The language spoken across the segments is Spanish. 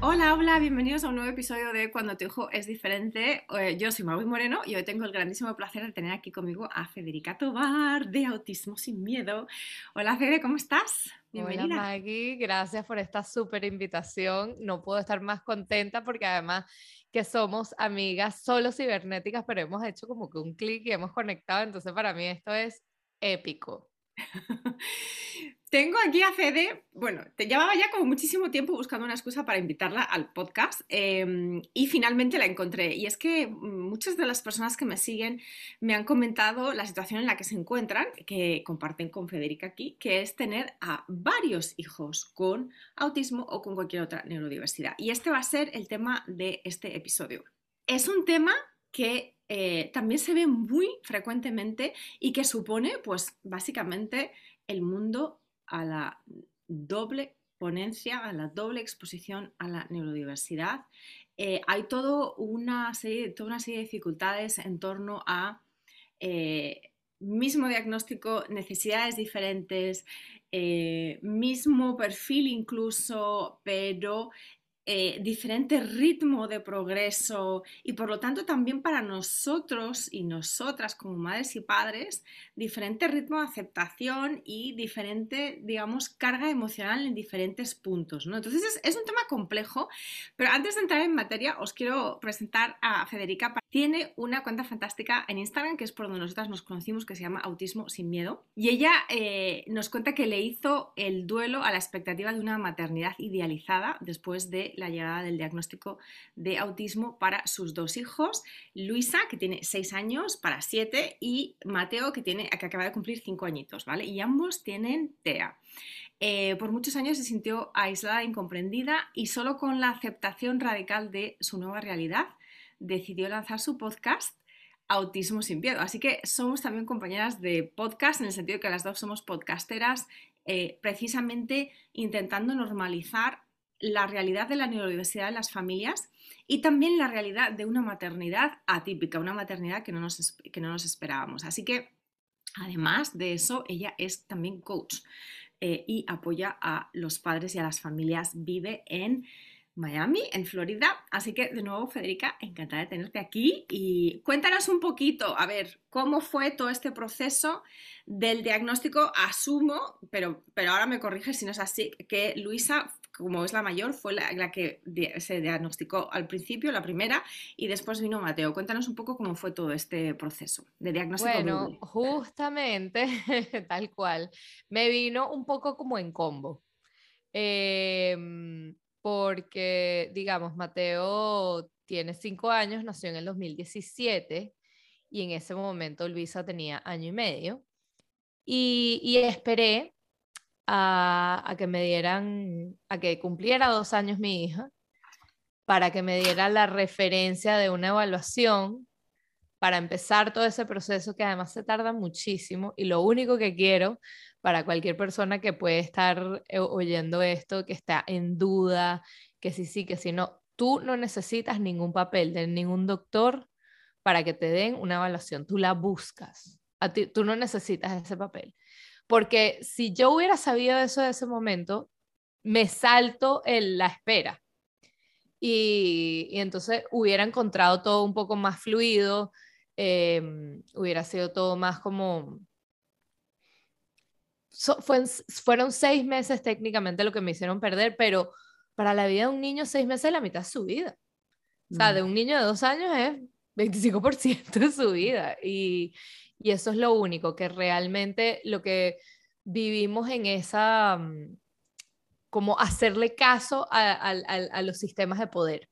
Hola, hola, bienvenidos a un nuevo episodio de Cuando tu hijo es diferente. Eh, yo soy Maui Moreno y hoy tengo el grandísimo placer de tener aquí conmigo a Federica Tobar de Autismo Sin Miedo. Hola Fede, ¿cómo estás? Bienvenida. Hola Maggie, gracias por esta súper invitación. No puedo estar más contenta porque además que somos amigas solo cibernéticas, pero hemos hecho como que un clic y hemos conectado, entonces para mí esto es épico. Tengo aquí a Fede, bueno, te llevaba ya como muchísimo tiempo buscando una excusa para invitarla al podcast em, y finalmente la encontré. Y es que muchas de las personas que me siguen me han comentado la situación en la que se encuentran, que comparten con Federica aquí, que es tener a varios hijos con autismo o con cualquier otra neurodiversidad. Y este va a ser el tema de este episodio. Es un tema que eh, también se ve muy frecuentemente y que supone, pues básicamente, el mundo a la doble ponencia, a la doble exposición a la neurodiversidad. Eh, hay todo una serie, toda una serie de dificultades en torno a eh, mismo diagnóstico, necesidades diferentes, eh, mismo perfil incluso, pero eh, diferente ritmo de progreso y por lo tanto también para nosotros y nosotras como madres y padres, diferente ritmo de aceptación y diferente, digamos, carga emocional en diferentes puntos. ¿no? Entonces es, un tema complejo, pero antes de entrar en materia os quiero presentar a Federica. Tiene una cuenta fantástica en Instagram que es por donde nosotras nos conocimos que se llama Autismo sin Miedo y ella eh, nos cuenta que le hizo el duelo a la expectativa de una maternidad idealizada después de la llegada del diagnóstico de autismo para sus dos hijos, Luisa, que tiene seis años, para siete, y Mateo, que, tiene, que acaba de cumplir cinco añitos, ¿vale? Y ambos tienen TEA. Eh, por muchos años se sintió aislada incomprendida y solo con la aceptación radical de su nueva realidad decidió lanzar su podcast Autismo sin Miedo. Así que somos también compañeras de podcast en el sentido que las dos somos podcasteras, eh, precisamente intentando normalizar la realidad de la neurodiversidad en las familias y también la realidad de una maternidad atípica, una maternidad que no nos, que no nos esperábamos. Así que, además de eso, ella es también coach eh, y apoya a los padres y a las familias. Vive en Miami, en Florida. Así que, de nuevo, Federica, encantada de tenerte aquí y cuéntanos un poquito, a ver, cómo fue todo este proceso del diagnóstico. Asumo, pero, pero ahora me corriges si no es así, que Luisa como es la mayor, fue la, que se diagnosticó al principio, la primera, y después vino Mateo. Cuéntanos un poco cómo fue todo este proceso de diagnóstico. Bueno, justamente, tal cual, me vino un poco como en combo. Em, porque, digamos, Mateo tiene cinco años, nació en el 2017 y en ese momento Luisa tenía año y medio. Y, y esperé a, que me dieran, a que cumpliera dos años mi hija, para que me diera la referencia de una evaluación para empezar todo ese proceso que además se tarda muchísimo y lo único que quiero para cualquier persona que puede estar eh, oyendo esto, que está en duda, que sí, sí, que si no, tú no necesitas ningún papel de ningún doctor para que te den una evaluación, tú la buscas, a ti, tú no necesitas ese papel. Porque si yo hubiera sabido eso de ese momento, me salto en la espera. Y, entonces hubiera encontrado todo un poco más fluido, em, hubiera sido todo más como... fueron seis meses técnicamente lo que me hicieron perder, pero para la vida de un niño, seis meses es la mitad de su vida. O sea, de mm. un niño de dos años es 25% de su vida. Y, y eso es lo único, que realmente lo que vivimos en esa, mm, como hacerle caso a, los sistemas de poder.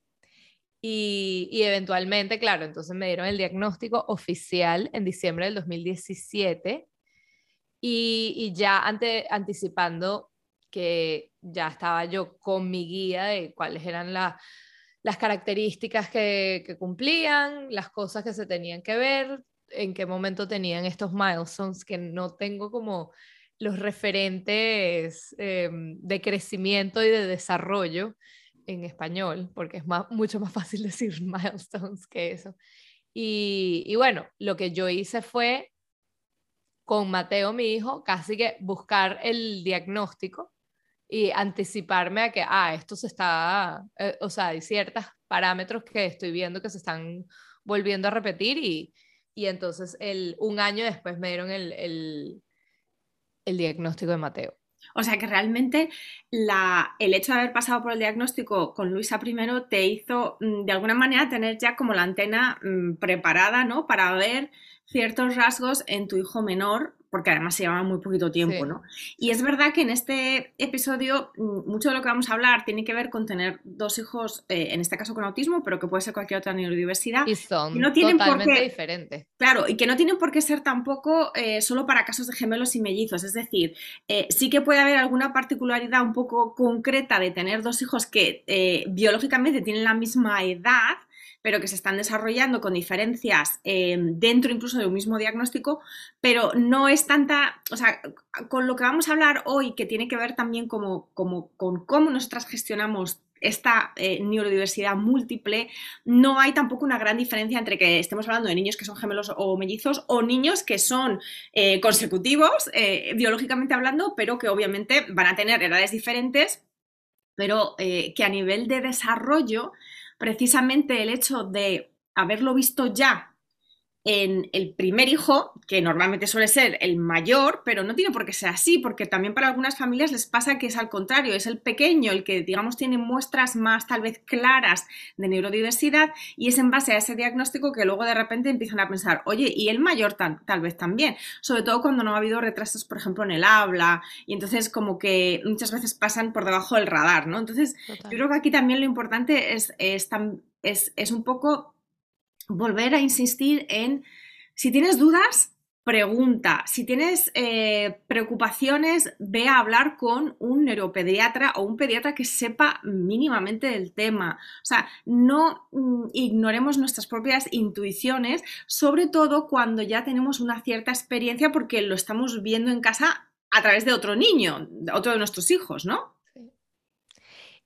Y, eventualmente, claro, entonces me dieron el diagnóstico oficial en diciembre del 2017 y, y ya ante, anticipando que ya estaba yo con mi guía de cuáles eran las características que, que, cumplían, las cosas que se tenían que ver, en qué momento tenían estos milestones, que no tengo como los referentes em, de crecimiento y de desarrollo en español, porque es mucho más fácil decir milestones que eso. Y, y, bueno, lo que yo hice fue con Mateo, mi hijo, casi que buscar el diagnóstico y anticiparme a que, ah, esto se está, eh, o sea, hay ciertos parámetros que estoy viendo que se están volviendo a repetir y, y entonces el, un año después me dieron el, el, el diagnóstico de Mateo. O sea que realmente la, el hecho de haber pasado por el diagnóstico con Luisa primero te hizo mm, de alguna manera tener ya como la antena mm, preparada, ¿no? Para ver ciertos rasgos en tu hijo menor porque además se llevaba muy poquito tiempo, ¿no? Y es verdad que en este episodio mm, mucho de lo que vamos a hablar tiene que ver con tener dos hijos, eh, en este caso con autismo, pero que puede ser cualquier otra neurodiversidad. Y son no tienen totalmente diferentes. Claro, y que no tienen por qué ser tampoco eh, solo para casos de gemelos y mellizos. Es decir, eh, sí que puede haber alguna particularidad un poco concreta de tener dos hijos que biológicamente tienen la misma edad, pero que se están desarrollando con diferencias em, dentro incluso de un mismo diagnóstico, pero no es tanta, o sea, con lo que vamos a hablar hoy, que tiene que ver también como, como con cómo nosotras gestionamos esta eh, neurodiversidad múltiple, no hay tampoco una gran diferencia entre que estemos hablando de niños que son gemelos o mellizos o niños que son eh, consecutivos, eh, biológicamente hablando, pero que obviamente van a tener edades diferentes, pero que a nivel de desarrollo precisamente el hecho de haberlo visto ya en el primer hijo, que normalmente suele ser el mayor, pero no tiene por qué ser así, porque también para algunas familias les pasa que es al contrario, es el pequeño el que, digamos, tiene muestras más tal vez claras de neurodiversidad y es en base a ese diagnóstico que luego de repente empiezan a pensar, oye, y el mayor tal, tal vez también, sobre todo cuando no ha habido retrasos, por ejemplo, en el habla, y entonces como que muchas veces pasan por debajo del radar, ¿no? Entonces, yo creo que aquí también lo importante es, es, es, es un poco volver a insistir en, si tienes dudas, pregunta. Si tienes eh, preocupaciones, ve a hablar con un neuropediatra o un pediatra que sepa mínimamente del tema. O sea, no mm, ignoremos nuestras propias intuiciones, sobre todo cuando ya tenemos una cierta experiencia porque lo estamos viendo en casa a través de otro niño, otro de nuestros hijos, ¿no?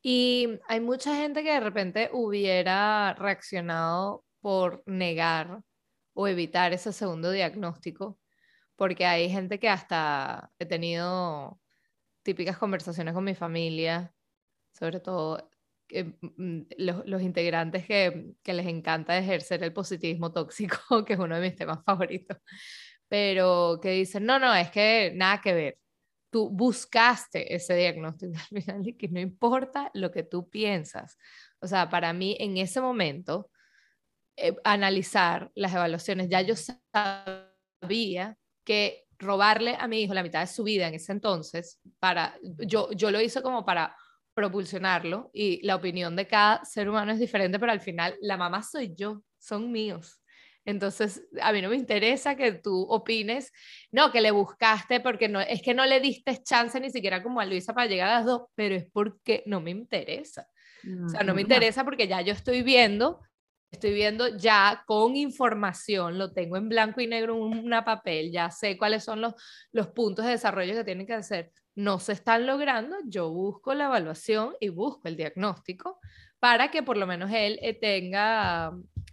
Y hay mucha gente que de repente hubiera reaccionado por negar o evitar ese segundo diagnóstico, porque hay gente que hasta he tenido típicas conversaciones con mi familia, sobre todo mm, los, integrantes que, que, les encanta ejercer el positivismo tóxico, que es uno de mis temas favoritos, pero que dicen, no, no, es que nada que ver. Tú buscaste ese diagnóstico al final y que no importa lo que tú piensas. O sea, para mí en ese momento, eh, analizar las evaluaciones. Ya yo sabía que robarle a mi hijo la mitad de su vida en ese entonces, para, yo, yo lo hice como para propulsionarlo y la opinión de cada ser humano es diferente, pero al final la mamá soy yo, son míos. Entonces, a mí no me interesa que tú opines, no, que le buscaste porque no, es que no le diste chance ni siquiera como a Luisa para llegar a las dos, pero es porque no me interesa. O sea, no me interesa porque ya yo estoy viendo estoy viendo ya con información, lo tengo en blanco y negro en una papel, ya sé cuáles son los, puntos de desarrollo que tienen que hacer. No se están logrando, yo busco la evaluación y busco el diagnóstico para que por lo menos él eh,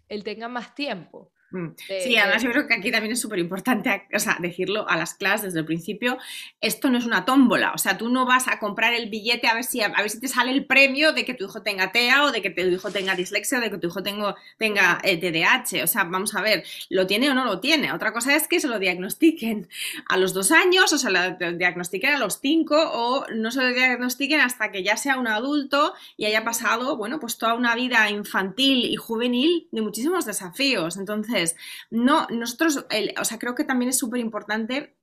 él tenga más tiempo. Mm. Sí, además yo creo que aquí también es súper importante o sea, decirlo a las clases desde el principio, esto no es una tómbola, o sea, tú no vas a comprar el billete a ver si, a, ver si te sale el premio de que tu hijo tenga TEA o de que tu hijo tenga dislexia o de que tu hijo tengo, tenga TDAH, o sea, vamos a ver, ¿lo tiene o no lo tiene? Otra cosa es que se lo diagnostiquen a los dos años o se lo diagnostiquen a los cinco o no se lo diagnostiquen hasta que ya sea un adulto y haya pasado, bueno, pues toda una vida infantil y juvenil de muchísimos desafíos, entonces no, nosotros, o sea, creo que también es súper importante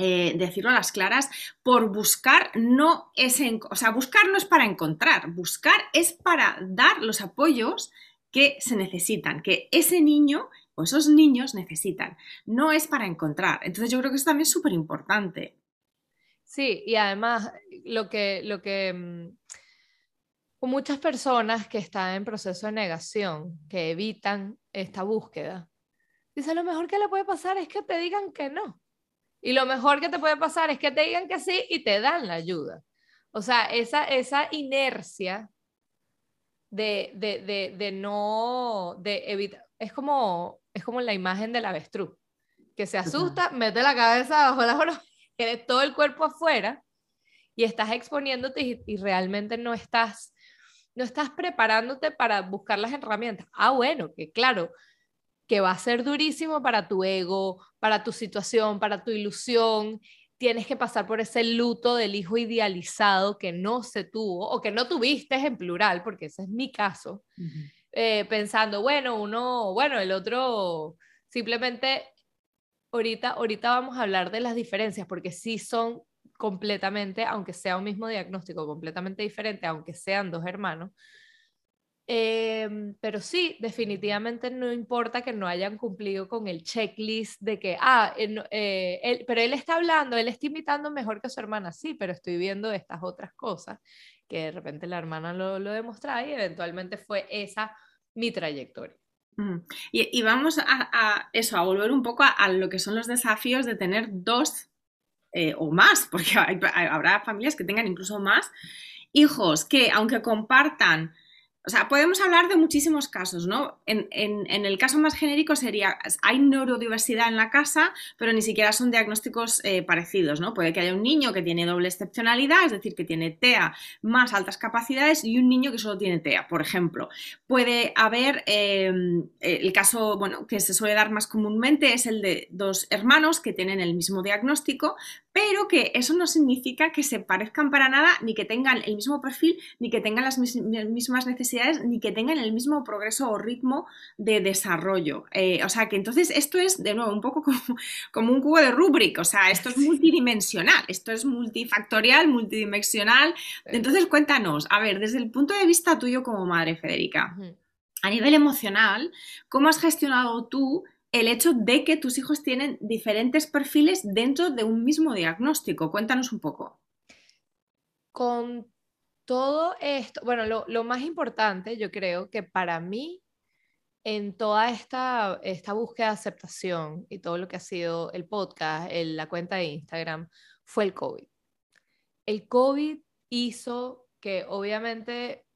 eh, decirlo a las claras, por buscar no es, o sea, buscar no es para encontrar, buscar es para dar los apoyos que se necesitan, que ese niño o esos niños necesitan, no es para encontrar. Entonces yo creo que eso también es súper importante. Sí, y además lo que, lo que mm, con muchas personas que están en proceso de negación, que evitan esta búsqueda, dice lo mejor que le puede pasar es que te digan que no. Y lo mejor que te puede pasar es que te digan que sí y te dan la ayuda. O sea, esa, esa inercia de, de, de, de no, de evitar, es como, es como la imagen del avestruz, que se asusta, mete la cabeza bajo la oreja, tiene todo el cuerpo afuera y estás exponiéndote y, y, realmente no estás, no estás preparándote para buscar las herramientas. Ah, bueno, que claro, que va a ser durísimo para tu ego, para tu situación, para tu ilusión. Tienes que pasar por ese luto del hijo idealizado que no se tuvo o que no tuviste en plural, porque ese es mi caso. eh, pensando, bueno, uno, bueno, el otro, simplemente ahorita, ahorita vamos a hablar de las diferencias, porque sí son completamente, aunque sea un mismo diagnóstico, completamente diferente, aunque sean dos hermanos, eh, pero sí, definitivamente no importa que no hayan cumplido con el checklist de que, ah, eh, él, pero él está hablando, él está imitando mejor que su hermana, sí, pero estoy viendo estas otras cosas que de repente la hermana lo, lo demostraba y eventualmente fue esa mi trayectoria. Mm. Y, y, vamos a, a, eso, a volver un poco a, a, lo que son los desafíos de tener dos eh, o más, porque habrá familias que tengan incluso más hijos que, aunque compartan o sea, podemos hablar de muchísimos casos, ¿no? En, el caso más genérico sería, hay neurodiversidad en la casa, pero ni siquiera son diagnósticos eh, parecidos, ¿no? Puede que haya un niño que tiene doble excepcionalidad, es decir, que tiene TEA más altas capacidades y un niño que solo tiene TEA, por ejemplo. Puede haber, eh, el caso, bueno, que se suele dar más comúnmente es el de dos hermanos que tienen el mismo diagnóstico, pero que eso no significa que se parezcan para nada, ni que tengan el mismo perfil, ni que tengan las mismas necesidades, ni que tengan el mismo progreso o ritmo de desarrollo. Eh, o sea que entonces esto es, de nuevo, un poco como, como, un cubo de Rubrik, o sea, esto es multidimensional, esto es multifactorial, multidimensional. Entonces cuéntanos, a ver, desde el punto de vista tuyo como madre, Federica, a nivel emocional, ¿cómo has gestionado tú el hecho de que tus hijos tienen diferentes perfiles dentro de un mismo diagnóstico. Cuéntanos un poco. Con todo esto, bueno, lo, más importante, yo creo que para mí, en toda esta, esta búsqueda de aceptación y todo lo que ha sido el podcast, el, la cuenta de Instagram, fue el COVID. El COVID hizo que obviamente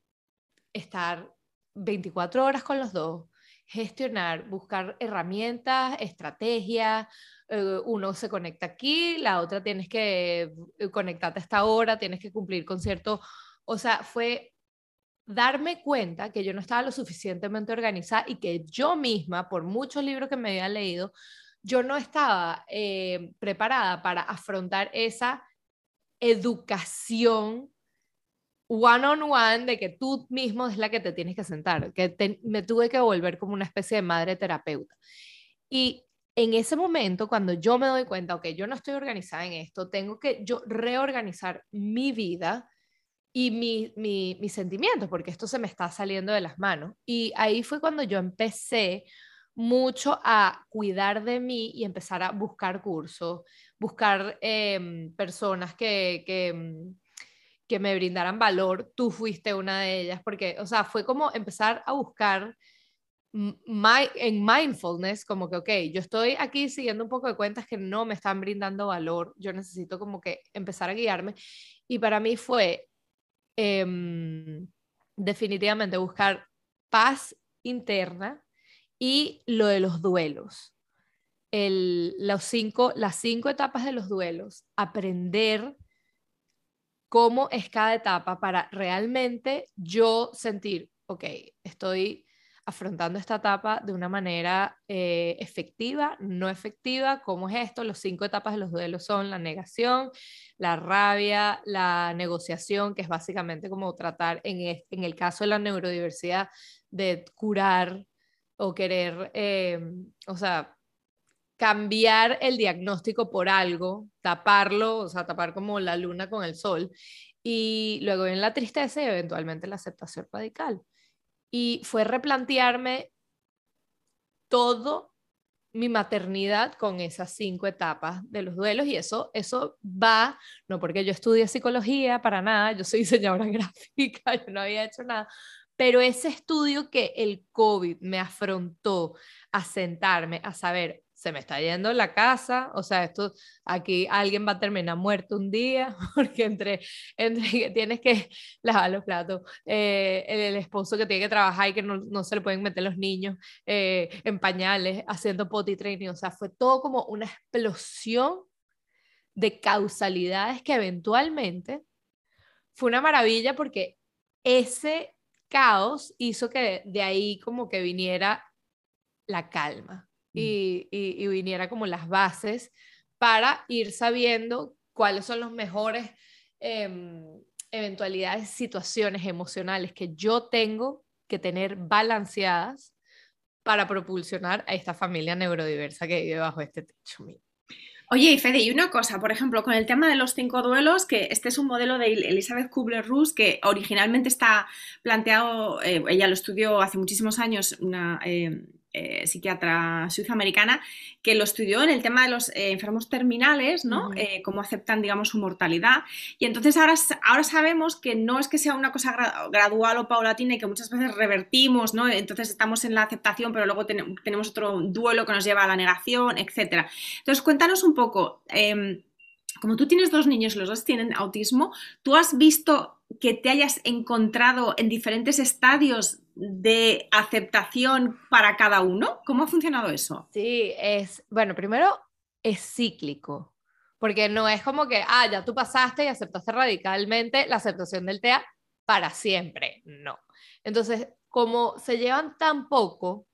estar 24 horas con los dos, gestionar, buscar herramientas, estrategias. Eh, uno se conecta aquí, la otra tienes que eh, conectarte a esta hora, tienes que cumplir con cierto... O sea, fue darme cuenta que yo no estaba lo suficientemente organizada y que yo misma, por muchos libros que me había leído, yo no estaba eh, preparada para afrontar esa educación one on one de que tú mismo es la que te tienes que sentar, que te, me tuve que volver como una especie de madre terapeuta. Y en ese momento, cuando yo me doy cuenta, ok, yo no estoy organizada en esto, tengo que yo reorganizar mi vida y mi, mi, mis sentimientos, porque esto se me está saliendo de las manos. Y ahí fue cuando yo empecé mucho a cuidar de mí y empezar a buscar cursos, buscar eh, personas que, que em, que me brindaran valor, tú fuiste una de ellas, porque, o sea, fue como empezar a buscar my, en mindfulness, como que, ok, yo estoy aquí siguiendo un poco de cuentas que no me están brindando valor, yo necesito como que empezar a guiarme. Y para mí fue eh, definitivamente buscar paz interna y lo de los duelos. El, los cinco, las cinco etapas de los duelos, aprender cómo es cada etapa para realmente yo sentir, ok, estoy afrontando esta etapa de una manera eh, efectiva, no efectiva, cómo es esto, los cinco etapas de los duelos son la negación, la rabia, la negociación, que es básicamente como tratar, en, en el caso de la neurodiversidad, de curar o querer, eh, o sea, cambiar el diagnóstico por algo, taparlo, o sea, tapar como la luna con el sol, y luego viene la tristeza y eventualmente la aceptación radical. Y fue replantearme todo mi maternidad con esas cinco etapas de los duelos y eso, eso va, no porque yo estudié psicología, para nada, yo soy diseñadora gráfica, yo no había hecho nada, pero ese estudio que el COVID me afrontó a sentarme, a saber, se me está yendo la casa, o sea, esto, aquí alguien va a terminar muerto un día, porque entre, entre que tienes que lavar los platos, eh, el, esposo que tiene que trabajar y que no, no se le pueden meter los niños eh, en pañales, haciendo potty training, o sea, fue todo como una explosión de causalidades que eventualmente fue una maravilla porque ese caos hizo que de ahí como que viniera la calma. Mm. y, viniera como las bases para ir sabiendo cuáles son los mejores em, eventualidades, situaciones emocionales que yo tengo que tener balanceadas para propulsionar a esta familia neurodiversa que vive bajo este techo mío. Oye, Fede, y una cosa, por ejemplo, con el tema de los cinco duelos, que este es un modelo de Elizabeth Kubler-Ross que originalmente está planteado, eh, ella lo estudió hace muchísimos años, una, eh, eh, psiquiatra suiza-americana, que lo estudió en el tema de los eh, enfermos terminales, ¿no? Eh, cómo aceptan, digamos, su mortalidad. Y entonces ahora, ahora sabemos que no es que sea una cosa gradual o paulatina y que muchas veces revertimos, ¿no? Entonces estamos en la aceptación, pero luego tenemos otro duelo que nos lleva a la negación, etc. Entonces, cuéntanos un poco, em, como tú tienes dos niños, los dos tienen autismo, ¿tú has visto que te hayas encontrado en diferentes estadios de aceptación para cada uno? ¿Cómo ha funcionado eso? Sí, es, bueno, primero es cíclico, porque no es como que, ah, ya tú pasaste y aceptaste radicalmente la aceptación del TEA para siempre, no. Entonces, como se llevan tan poco,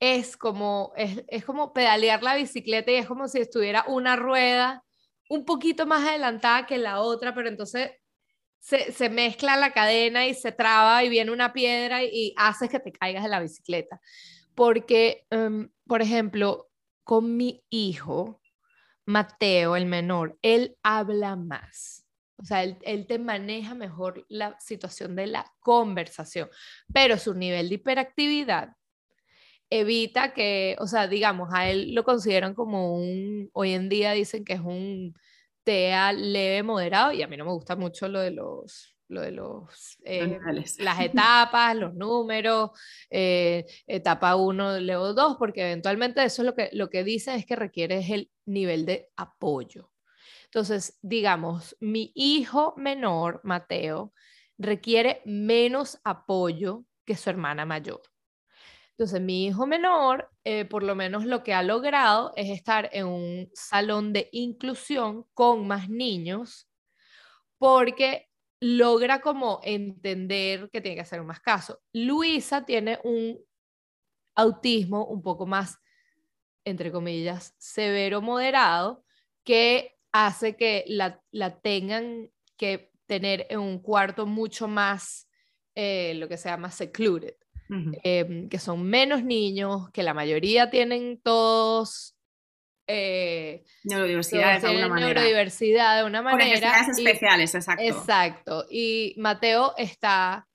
es como, es, es como pedalear la bicicleta y es como si estuviera una rueda un poquito más adelantada que la otra, pero entonces se, mezcla la cadena y se traba y viene una piedra y, hace que te caigas de la bicicleta. Porque, em, por ejemplo, con mi hijo, Mateo, el menor, él habla más. O sea, él, él, te maneja mejor la situación de la conversación, pero su nivel de hiperactividad evita que, o sea, digamos, a él lo consideran como un, hoy en día dicen que es un TEA leve, moderado, y a mí no me gusta mucho lo de los, lo de los, eh, las etapas, los números, eh, etapa 1, leo 2, porque eventualmente eso es lo que, lo que dice es que requiere el nivel de apoyo. Entonces, digamos, mi hijo menor, Mateo, requiere menos apoyo que su hermana mayor. Entonces, mi hijo menor, eh, por lo menos lo que ha logrado es estar en un salón de inclusión con más niños, porque logra como entender que tiene que hacer más caso. Luisa tiene un autismo un poco más, entre comillas, severo moderado, que hace que la, tengan que tener en un cuarto mucho más, eh, lo que se llama secluded. Em, que son menos niños, que la mayoría tienen todos eh, neurodiversidad de alguna manera. Neurodiversidad de una manera. especiales, exacto. Exacto. Y Mateo está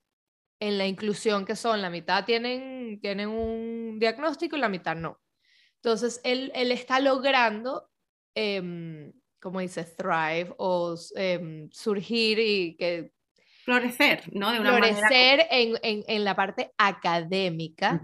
en la inclusión que son, la mitad tienen, tienen un diagnóstico y la mitad no. Entonces, él, él está logrando, eh, como dice, thrive o em, surgir y que florecer, ¿no? De una florecer en, en, en, la parte académica,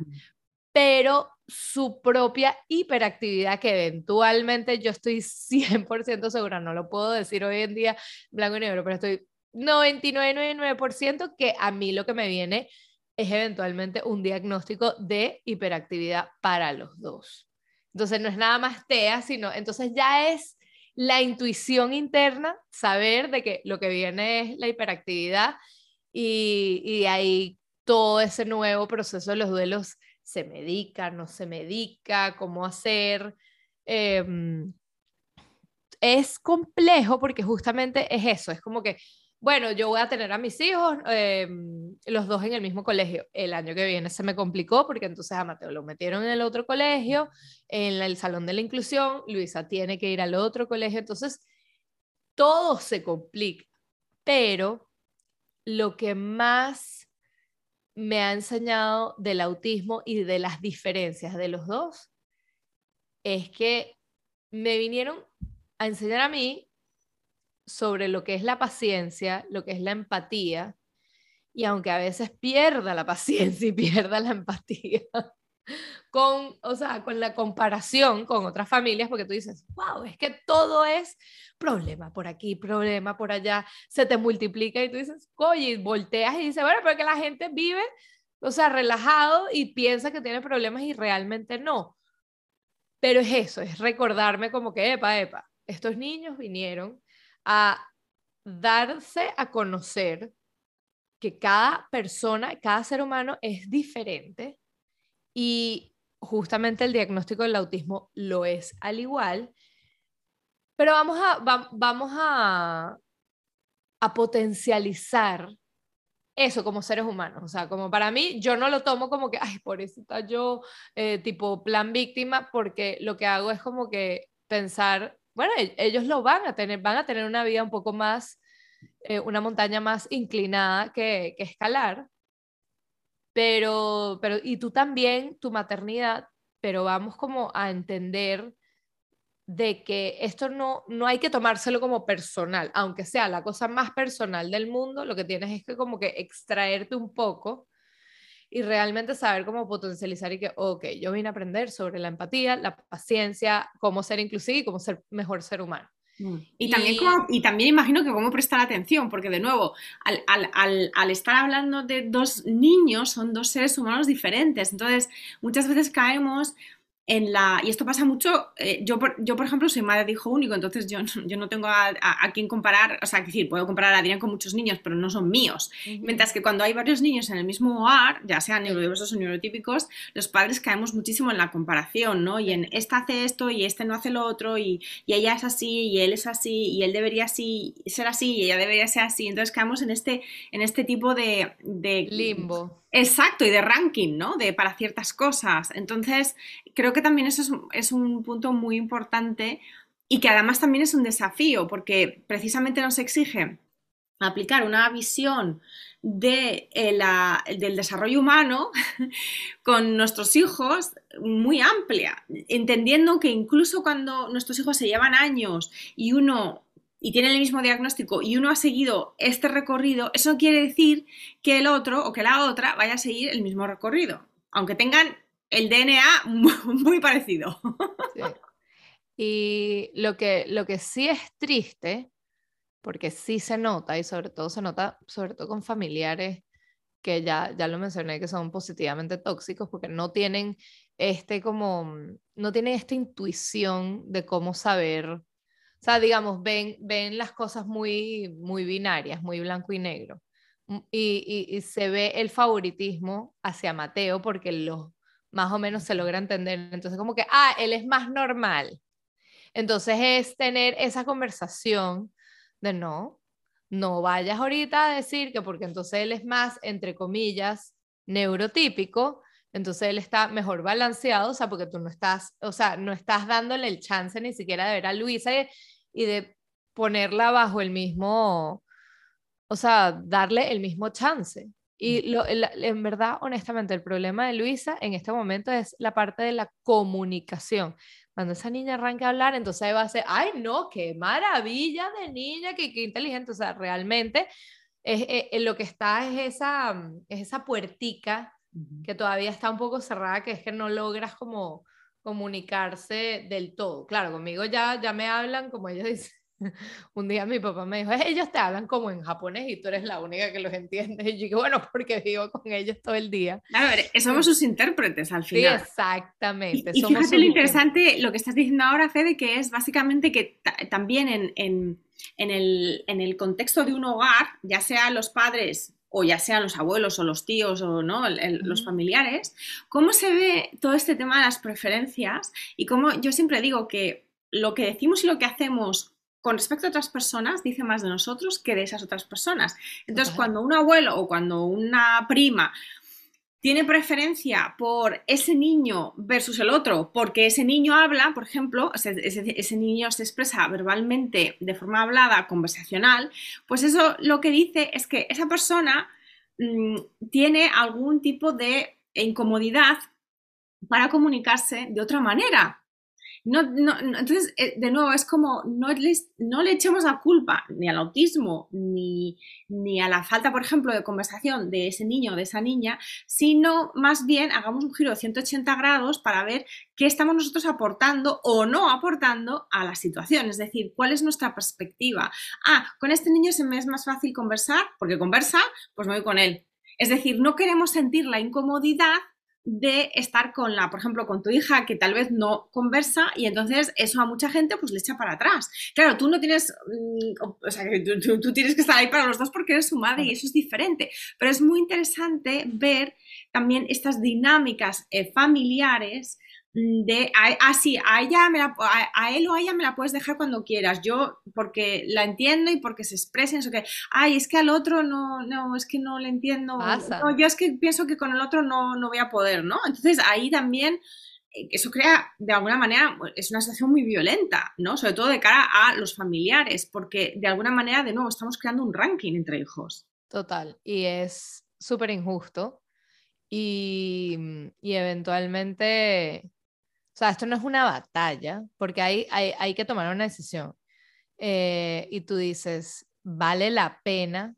pero su propia hiperactividad, que eventualmente yo estoy 100% segura, no lo puedo decir hoy en día blanco y negro, pero estoy 99,99% que a mí lo que me viene es eventualmente un diagnóstico de hiperactividad para los dos. Entonces no es nada más TEA, sino entonces ya es la intuición interna, saber de que lo que viene es la hiperactividad y, y ahí todo ese nuevo proceso de los duelos se medica, no se medica, cómo hacer. Em, es complejo porque justamente es eso, es como que bueno, yo voy a tener a mis hijos, em, los dos en el mismo colegio. El año que viene se me complicó porque entonces a Mateo lo metieron en el otro colegio, en el salón de la inclusión, Luisa tiene que ir al otro colegio, entonces todo se complica, pero lo que más me ha enseñado del autismo y de las diferencias de los dos es que me vinieron a enseñar a mí sobre lo que es la paciencia, lo que es la empatía, y aunque a veces pierda la paciencia y pierda la empatía, con, o sea, con la comparación con otras familias, porque tú dices, wow, es que todo es problema por aquí, problema por allá, se te multiplica y tú dices, oye, y volteas y dices, bueno, porque la gente vive, o sea, relajado y piensa que tiene problemas y realmente no. Pero es eso, es recordarme como que, epa, epa, estos niños vinieron a darse a conocer que cada persona, cada ser humano es diferente y justamente el diagnóstico del autismo lo es al igual, pero vamos a, vamos a, a potencializar eso como seres humanos. O sea, como para mí, yo no lo tomo como que, ay, por eso está yo, eh, tipo plan víctima, porque lo que hago es como que pensar, bueno, e-, ellos lo van a tener, van a tener una vida un poco más, eh, una montaña más inclinada que, que escalar. Pero, pero, y tú también, tu maternidad, pero vamos como a entender de que esto no, no hay que tomárselo como personal, aunque sea la cosa más personal del mundo, lo que tienes es que como que extraerte un poco y realmente saber cómo potencializar y que, ok, yo vine a aprender sobre la empatía, la paciencia, cómo ser inclusivo y cómo ser mejor ser humano. Mm. Y, también, y también imagino que cómo prestar atención, porque de nuevo, al, al, al, estar hablando de dos niños, son dos seres humanos diferentes. Entonces, muchas veces caemos en la, y esto pasa mucho, eh, yo, por, yo por ejemplo soy madre de hijo único, entonces yo, yo no tengo a, a, quien comparar, o sea, decir, puedo comparar a Adrián con muchos niños, pero no son míos. Mientras que cuando hay varios niños en el mismo hogar, ya sean neurodiversos o neurotípicos, los padres caemos muchísimo en la comparación, ¿no? Y en este hace esto y este no hace lo otro y, y ella es así y él es así y él debería así, ser así y ella debería ser así. Entonces caemos en este, en este tipo de, de limbo Exacto, y de ranking, ¿no? De para ciertas cosas. Entonces, creo que también eso es, un punto muy importante y que además también es un desafío, porque precisamente nos exige aplicar una visión de, eh, del desarrollo humano con nuestros hijos muy amplia, entendiendo que incluso cuando nuestros hijos se llevan años y uno y tienen el mismo diagnóstico y uno ha seguido este recorrido, eso quiere decir que el otro o que la otra vaya a seguir el mismo recorrido, aunque tengan el DNA muy parecido. Y lo que, lo que sí es triste, porque sí se nota, y sobre todo se nota, sobre todo con familiares que ya, ya lo mencioné, que son positivamente tóxicos, porque no tienen este como, no tienen esta intuición de cómo saber o sea, digamos, ven, ven las cosas muy, muy binarias, muy blanco y negro. Mm, y, y, se ve el favoritismo hacia Mateo porque lo más o menos se logra entender. Entonces, como que, ah, él es más normal. Entonces es tener esa conversación de no, no vayas ahorita a decir que porque entonces él es más, entre comillas, neurotípico, entonces él está mejor balanceado, o sea, porque tú no estás, o sea, no estás dándole el chance ni siquiera de ver a Luisa y, de ponerla bajo el mismo, o sea, darle el mismo chance. Y lo, en verdad, honestamente, el problema de Luisa en este momento es la parte de la comunicación. Cuando esa niña arranca a hablar, entonces va a ser, ay, no, qué maravilla de niña, qué, qué inteligente. O sea, realmente es, es, es, lo que está es esa, es esa puertica que todavía está un poco cerrada, que es que no logras como comunicarse del todo. Claro, conmigo ya, ya me hablan, como ella dice, un día mi papá me dijo, ellos te hablan como en japonés y tú eres la única que los entiende. Y yo dije, bueno, porque vivo con ellos todo el día. A ver, somos sus intérpretes al final. Sí, exactamente. Y, fíjate lo interesante, lo que estás diciendo ahora, Fede, que es básicamente que también en, en, en, el, en el contexto de un hogar, ya sea los padres o ya sean los abuelos o los tíos o ¿no? los familiares, cómo se ve todo este tema de las preferencias y cómo yo siempre digo que lo que decimos y lo que hacemos con respecto a otras personas dice más de nosotros que de esas otras personas. Entonces, cuando un abuelo o cuando una prima tiene preferencia por ese niño versus el otro, porque ese niño habla, por ejemplo, ese, niño se expresa verbalmente de forma hablada, conversacional, pues eso lo que dice es que esa persona mm, tiene algún tipo de incomodidad para comunicarse de otra manera. No, no, entonces, eh, de nuevo, es como no, le echemos la culpa ni al autismo ni, ni, a la falta, por ejemplo, de conversación de ese niño o de esa niña, sino más bien hagamos un giro de 180 grados para ver qué estamos nosotros aportando o no aportando a la situación. Es decir, cuál es nuestra perspectiva. Ah, con este niño se me es más fácil conversar, porque conversa, pues me voy con él. Es decir, no queremos sentir la incomodidad de estar con la, por ejemplo, con tu hija que tal vez no conversa y entonces eso a mucha gente pues le echa para atrás. Claro, tú no tienes, mm, o sea, tú, tienes que estar ahí para los dos porque eres su madre y eso es diferente, pero es muy interesante ver también estas dinámicas eh, familiares de, ah, sí, a, ella me a, él o a ella me la puedes dejar cuando quieras, yo porque la entiendo y porque se expresen, eso que, ay, es que al otro no, no, es que no le entiendo, no, yo es que pienso que con el otro no, no voy a poder, ¿no? Entonces ahí también eh, eso crea, de alguna manera, es una situación muy violenta, ¿no? Sobre todo de cara a los familiares, porque de alguna manera, de nuevo, estamos creando un ranking entre hijos. Total, y es súper injusto y, y eventualmente sea, esto no es una batalla, porque hay, hay, hay que tomar una decisión. Eh, y tú dices, vale la pena,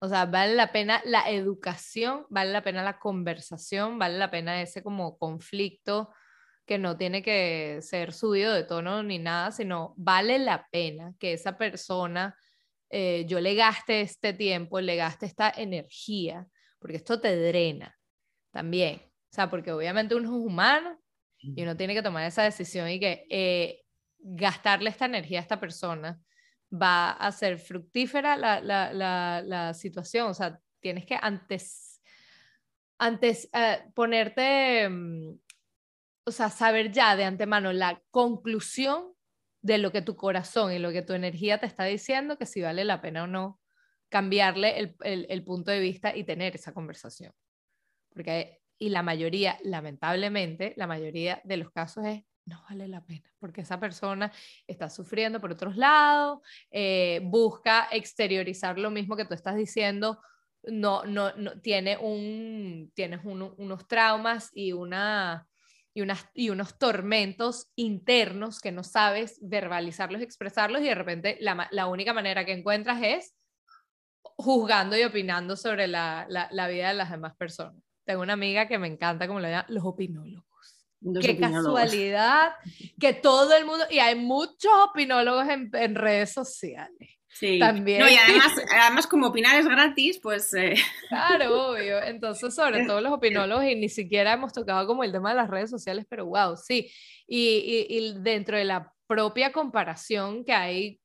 o sea, vale la pena la educación, vale la pena la conversación, vale la pena ese como conflicto que no tiene que ser subido de tono ni nada, sino vale la pena que esa persona, eh, yo le gaste este tiempo, le gaste esta energía, porque esto te drena también. O sea, porque obviamente uno es humano y uno tiene que tomar esa decisión y que eh, gastarle esta energía a esta persona va a ser fructífera la, la, la, la situación. O sea, tienes que antes, antes eh, ponerte, mm, o sea, saber ya de antemano la conclusión de lo que tu corazón y lo que tu energía te está diciendo, que si vale la pena o no cambiarle el, el, el punto de vista y tener esa conversación. Porque y la mayoría, lamentablemente, la mayoría de los casos es no vale la pena, porque esa persona está sufriendo por otros lados, eh, busca exteriorizar lo mismo que tú estás diciendo, no, no, no tiene un, tienes unos traumas y, una, y, unas, y unos tormentos internos que no sabes verbalizarlos, expresarlos y de repente la, la única manera que encuentras es juzgando y opinando sobre la, la, la vida de las demás personas. Tengo una amiga que me encanta como le llaman los opinólogos. Qué casualidad que todo el mundo, y hay muchos opinólogos en, en redes sociales. Sí. También. No, y además, además, como opinar es gratis, pues... Eh. Claro, obvio. Entonces, sobre todo los opinólogos, y ni siquiera hemos tocado como el tema de las redes sociales, pero wow, sí. Y, y, y dentro de la propia comparación que hay,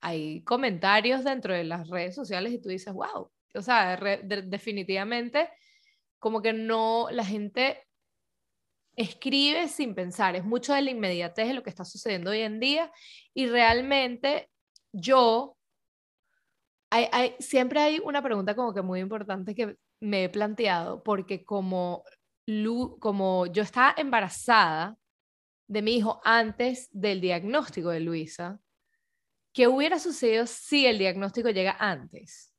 hay comentarios dentro de las redes sociales y tú dices, wow, o sea, definitivamente como que no, la gente escribe sin pensar, es mucho de la inmediatez de lo que está sucediendo hoy en día y realmente yo, hay, siempre hay una pregunta como que muy importante que me he planteado, porque como, como yo estaba embarazada de mi hijo antes del diagnóstico de Luisa, ¿qué hubiera sucedido si el diagnóstico llega antes?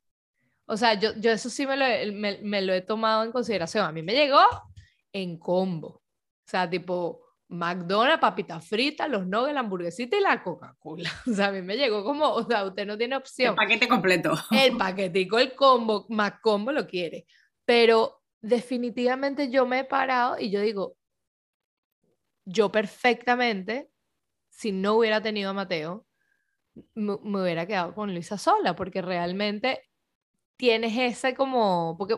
O sea, yo, yo eso sí me lo, me, lo he tomado en consideración. A mí me llegó en combo. O sea, tipo McDonald's, papita frita, los nuggets, la hamburguesita y la Coca-Cola. O sea, a mí me llegó como, o sea, usted no tiene opción. El paquete completo. El paquetico, el combo, más combo lo quiere. Pero definitivamente yo me he parado y yo digo, yo perfectamente, si no hubiera tenido a Mateo, me, me hubiera quedado con Luisa sola, porque realmente tienes ese como, porque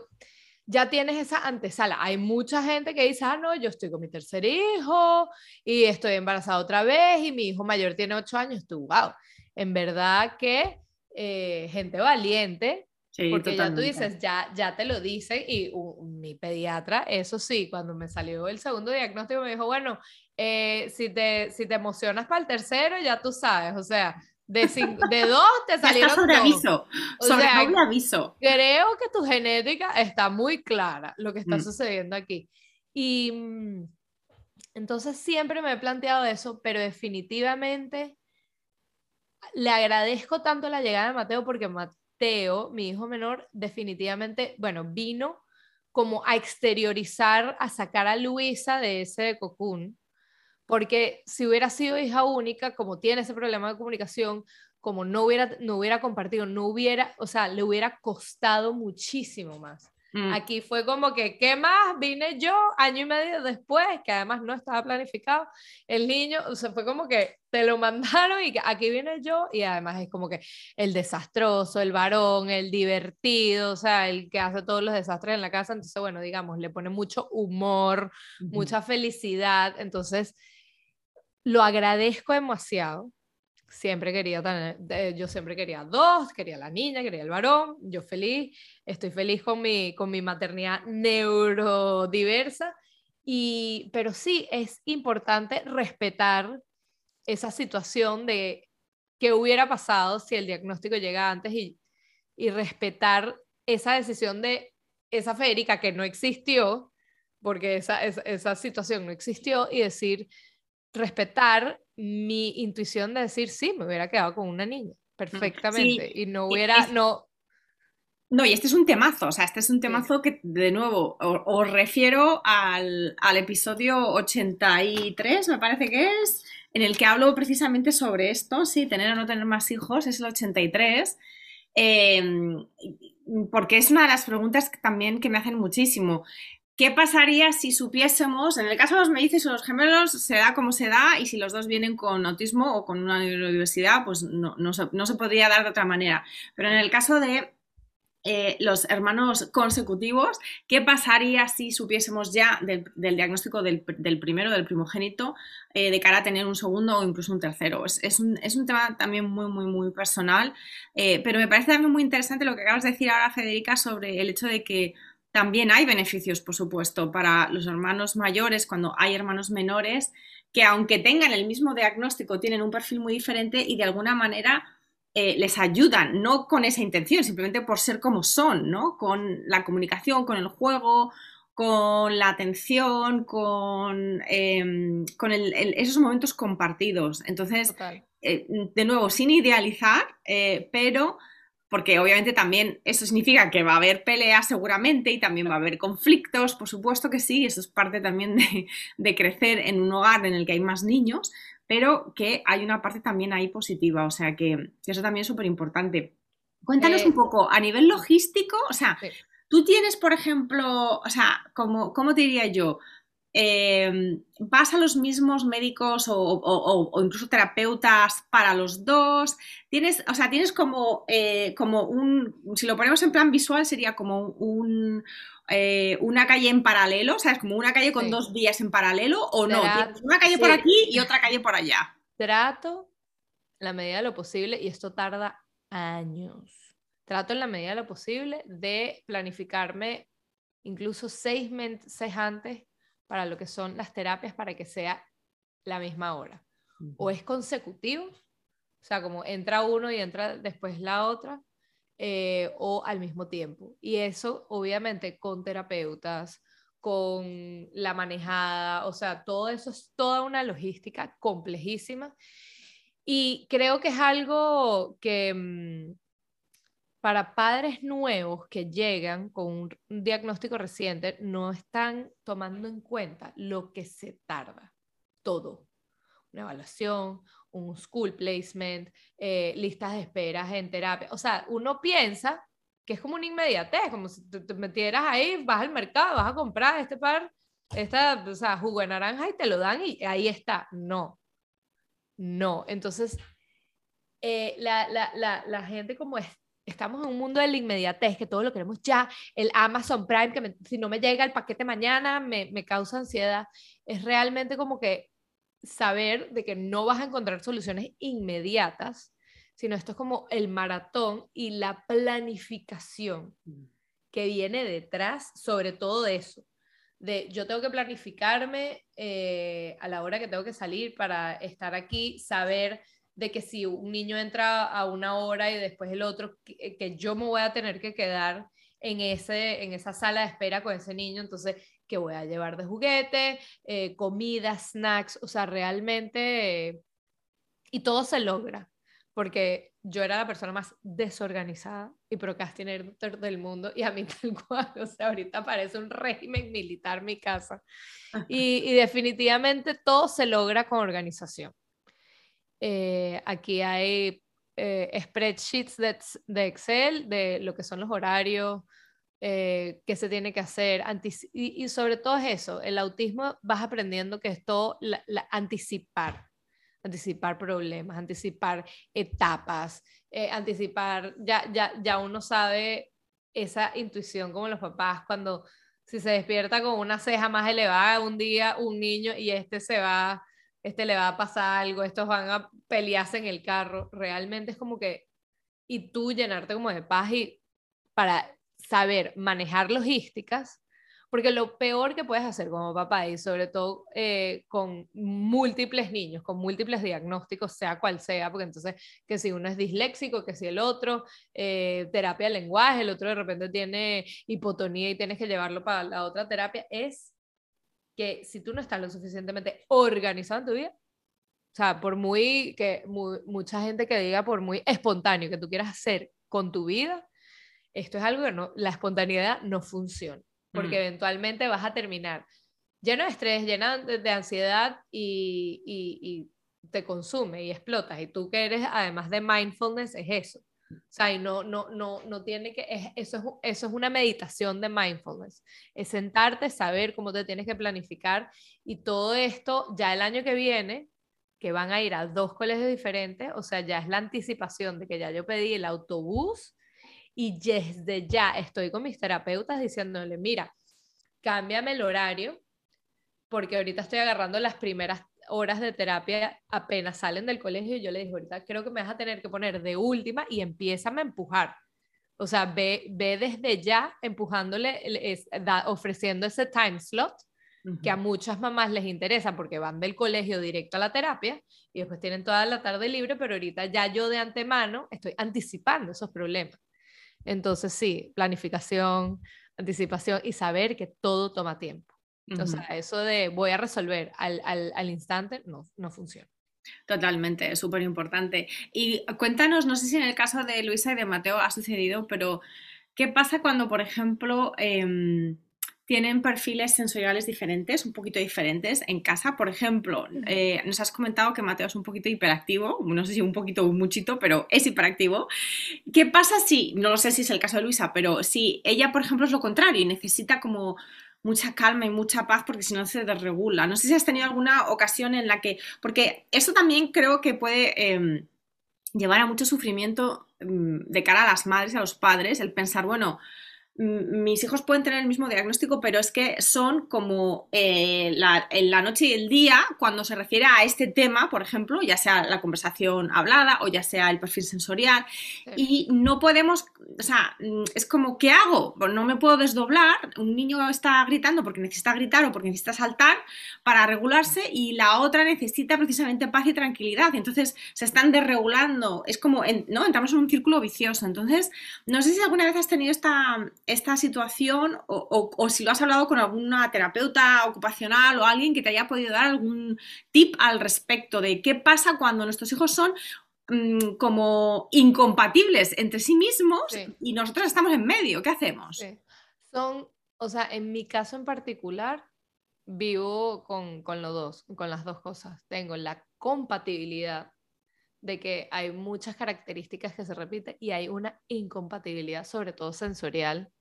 ya tienes esa antesala. Hay mucha gente que dice, ah, no, yo estoy con mi tercer hijo y estoy embarazada otra vez y mi hijo mayor tiene ocho años. Tú, wow, en verdad que eh, gente valiente, porque ya tú dices, ya, ya te lo dicen y mi pediatra, eso sí, cuando me salió el segundo diagnóstico me dijo, bueno, eh, si, te, si te emocionas para el tercero, ya tú sabes, o sea, de, de dos te salieron está sobre aviso. sobre aviso. Creo que tu genética está muy clara lo que está mm. sucediendo aquí. Y mm, entonces siempre me he planteado eso, pero definitivamente le agradezco tanto la llegada de Mateo porque Mateo, mi hijo menor, definitivamente, bueno, vino como a exteriorizar, a sacar a Luisa de ese cocún porque si hubiera sido hija única, como tiene ese problema de comunicación, como no hubiera, no hubiera compartido, no hubiera, o sea, le hubiera costado muchísimo más. Mm. Aquí fue como que, ¿qué más? Vine yo año y medio después, que además no estaba planificado, el niño, o sea, fue como que te lo mandaron y aquí viene yo y además es como que el desastroso, el varón, el divertido, o sea, el que hace todos los desastres en la casa, entonces, bueno, digamos, le pone mucho humor, mucha felicidad, entonces lo agradezco demasiado. Siempre quería tener, yo siempre quería dos, quería la niña, quería el varón, yo feliz, estoy feliz con mi, con mi maternidad neurodiversa, y, pero sí es importante respetar esa situación de qué hubiera pasado si el diagnóstico llega antes y, y respetar esa decisión de esa Federica que no existió, porque esa, esa, esa situación no existió, y decir, respetar mi intuición de decir, sí, me hubiera quedado con una niña, perfectamente, y no hubiera, no... No, y este es un temazo, o sea, este es un temazo que, de nuevo, os, refiero al, al, episodio 83, me parece que es, en el que hablo precisamente sobre esto, sí, tener o no tener más hijos, es el 83, em, porque es una de las preguntas también que me hacen muchísimo. ¿Qué pasaría si supiésemos, en el caso de los mellizos o los gemelos, se da como se da y si los dos vienen con autismo o con una neurodiversidad, pues no, se, podría dar de otra manera. Pero en el caso de eh, los hermanos consecutivos, ¿qué pasaría si supiésemos ya del, diagnóstico del, primero, del primogénito, eh, de cara a tener un segundo o incluso un tercero? Es, es, un, es un, tema también muy, muy, muy personal, eh, pero me parece también muy interesante lo que acabas de decir ahora, Federica, sobre el hecho de que también hay beneficios, por supuesto, para los hermanos mayores cuando hay hermanos menores que aunque tengan el mismo diagnóstico, tienen un perfil muy diferente y de alguna manera eh, les ayudan, no con esa intención, simplemente por ser como son, ¿no? Con la comunicación, con el juego, con la atención, con, em, con esos momentos compartidos. Entonces, eh, de nuevo, sin idealizar, eh, pero porque obviamente también eso significa que va a haber peleas seguramente y también va a haber conflictos, por supuesto que sí, eso es parte también de, crecer en un hogar en el que hay más niños, pero que hay una parte también ahí positiva, o sea que, eso también es súper importante. Cuéntanos un eh, poco, a nivel logístico, o sea, tú tienes, por ejemplo, o sea, como, ¿cómo te diría yo? Em, ¿Vas a los mismos médicos o, incluso terapeutas para los dos? Tienes, o sea, tienes como, eh, como un, si lo ponemos en plan visual, sería como un, eh, una calle en paralelo, ¿sabes? Como una calle con dos vías en paralelo o no. Tienes una calle por aquí y otra calle por allá. Trato la medida de lo posible y esto tarda años. Trato en la medida de lo posible de planificarme incluso seis meses antes para lo que son las terapias para que sea la misma hora. O es consecutivo, o sea, como entra uno y entra después la otra, eh, o al mismo tiempo. Y eso, obviamente, con terapeutas, con la manejada, o sea, todo eso es toda una logística complejísima. Y creo que es algo que, mm, para padres nuevos que llegan con un, diagnóstico reciente, no están tomando en cuenta lo que se tarda, todo. Una evaluación, un school placement, eh, listas de esperas en terapia. O sea, uno piensa que es como una inmediatez, como si te, metieras ahí, vas al mercado, vas a comprar este par, esta, o sea, jugo de naranja y te lo dan y ahí está. No, no. Entonces, eh, la, la, la, la, gente como es estamos en un mundo de la inmediatez, que todo lo queremos ya, el Amazon Prime, que si no me llega el paquete mañana me, me causa ansiedad, es realmente como que saber de que no vas a encontrar soluciones inmediatas, sino esto es como el maratón y la planificación mm. que viene detrás, sobre todo de eso. De yo tengo que planificarme eh, a la hora que tengo que salir para estar aquí, saber de que si un niño entra a una hora y después el otro, que, eh, yo me voy a tener que quedar en, ese, en esa sala de espera con ese niño, entonces, ¿qué voy a llevar de juguete? Eh, comida, snacks, o sea, realmente, y todo se logra. porque yo era la persona más desorganizada y procrastinator del mundo y a mí tal cual, o sea, ahorita parece un régimen militar mi casa. Y, definitivamente todo se logra con organización. Eh, aquí hay eh, spreadsheets de, de, Excel de lo que son los horarios, eh, que se tiene que hacer, y, sobre todo es eso, el autismo vas aprendiendo que es todo anticipar, anticipar problemas, anticipar etapas, eh, anticipar, ya, ya, ya uno sabe esa intuición como los papás cuando si se despierta con una ceja más elevada un día un niño y este se va, este le va a pasar algo, estos van a pelearse en el carro, realmente es como que, y tú llenarte como de paz y para saber manejar logísticas porque lo peor que puedes hacer como papá, y sobre todo eh, con múltiples niños, con múltiples diagnósticos, sea cual sea, porque entonces que si uno es disléxico, que si el otro, eh, terapia de lenguaje, el otro de repente tiene hipotonía y tienes que llevarlo para la otra terapia, es que si tú no estás lo suficientemente organizado en tu vida, o sea, por muy que mucha gente que diga, por muy espontáneo que tú quieras hacer con tu vida, esto es algo que no, la espontaneidad no funciona porque eventualmente vas a terminar lleno de estrés, lleno de, ansiedad y, y, te consume y explotas. Y tú que eres, además de mindfulness, es eso. O sea, y no, no, no, no tiene que, eso, es, eso es una meditación de mindfulness. Es sentarte, saber cómo te tienes que planificar y todo esto ya el año que viene, que van a ir a dos colegios diferentes, o sea, ya es la anticipación de que ya yo pedí el autobús y desde ya estoy con mis terapeutas diciéndole, mira, cámbiame el horario, porque ahorita estoy agarrando las primeras horas de terapia apenas salen del colegio y yo le dije, ahorita creo que me vas a tener que poner de última y empieza a empujar. O sea, ve, ve desde ya empujándole, ofreciendo ese time slot que a muchas mamás les interesa porque van del colegio directo a la terapia y después tienen toda la tarde libre, pero ahorita ya yo de antemano estoy anticipando esos problemas. Entonces, sí, planificación, anticipación y saber que todo toma tiempo. O sea, eso de voy a resolver al, al, al instante no, no funciona. Totalmente, es súper importante. Y cuéntanos, no sé si en el caso de Luisa y de Mateo ha sucedido, pero ¿qué pasa cuando, por ejemplo, eh, tienen perfiles sensoriales diferentes, un poquito diferentes en casa. Por ejemplo, eh, nos has comentado que Mateo es un poquito hiperactivo, no sé si un poquito o un muchito, pero es hiperactivo. ¿Qué pasa si, no lo sé si es el caso de Luisa, pero si ella, por ejemplo, es lo contrario y necesita como mucha calma y mucha paz porque si no se desregula. No sé si has tenido alguna ocasión en la que, porque eso también creo que puede em, llevar a mucho sufrimiento em, de cara a las madres a los padres, el pensar, bueno, mis hijos pueden tener el mismo diagnóstico, pero es que son como eh, la, la, noche y el día cuando se refiere a este tema, por ejemplo, ya sea la conversación hablada o ya sea el perfil sensorial, y no podemos, o sea, mm, es como, ¿qué hago? Pues no me puedo desdoblar, un niño está gritando porque necesita gritar o porque necesita saltar para regularse y la otra necesita precisamente paz y tranquilidad, entonces se están desregulando, es como, ¿no? Entramos en un círculo vicioso, entonces, no sé si alguna vez has tenido esta esta situación o, si lo has hablado con alguna terapeuta ocupacional o alguien que te haya podido dar algún tip al respecto de qué pasa cuando nuestros hijos son mm, como incompatibles entre sí mismos y nosotros estamos en medio. ¿Qué hacemos? Son, o sea, en mi caso en particular, vivo con, con los dos, con las dos cosas. Tengo la compatibilidad de que hay muchas características que se repiten y hay una incompatibilidad, sobre todo sensorial,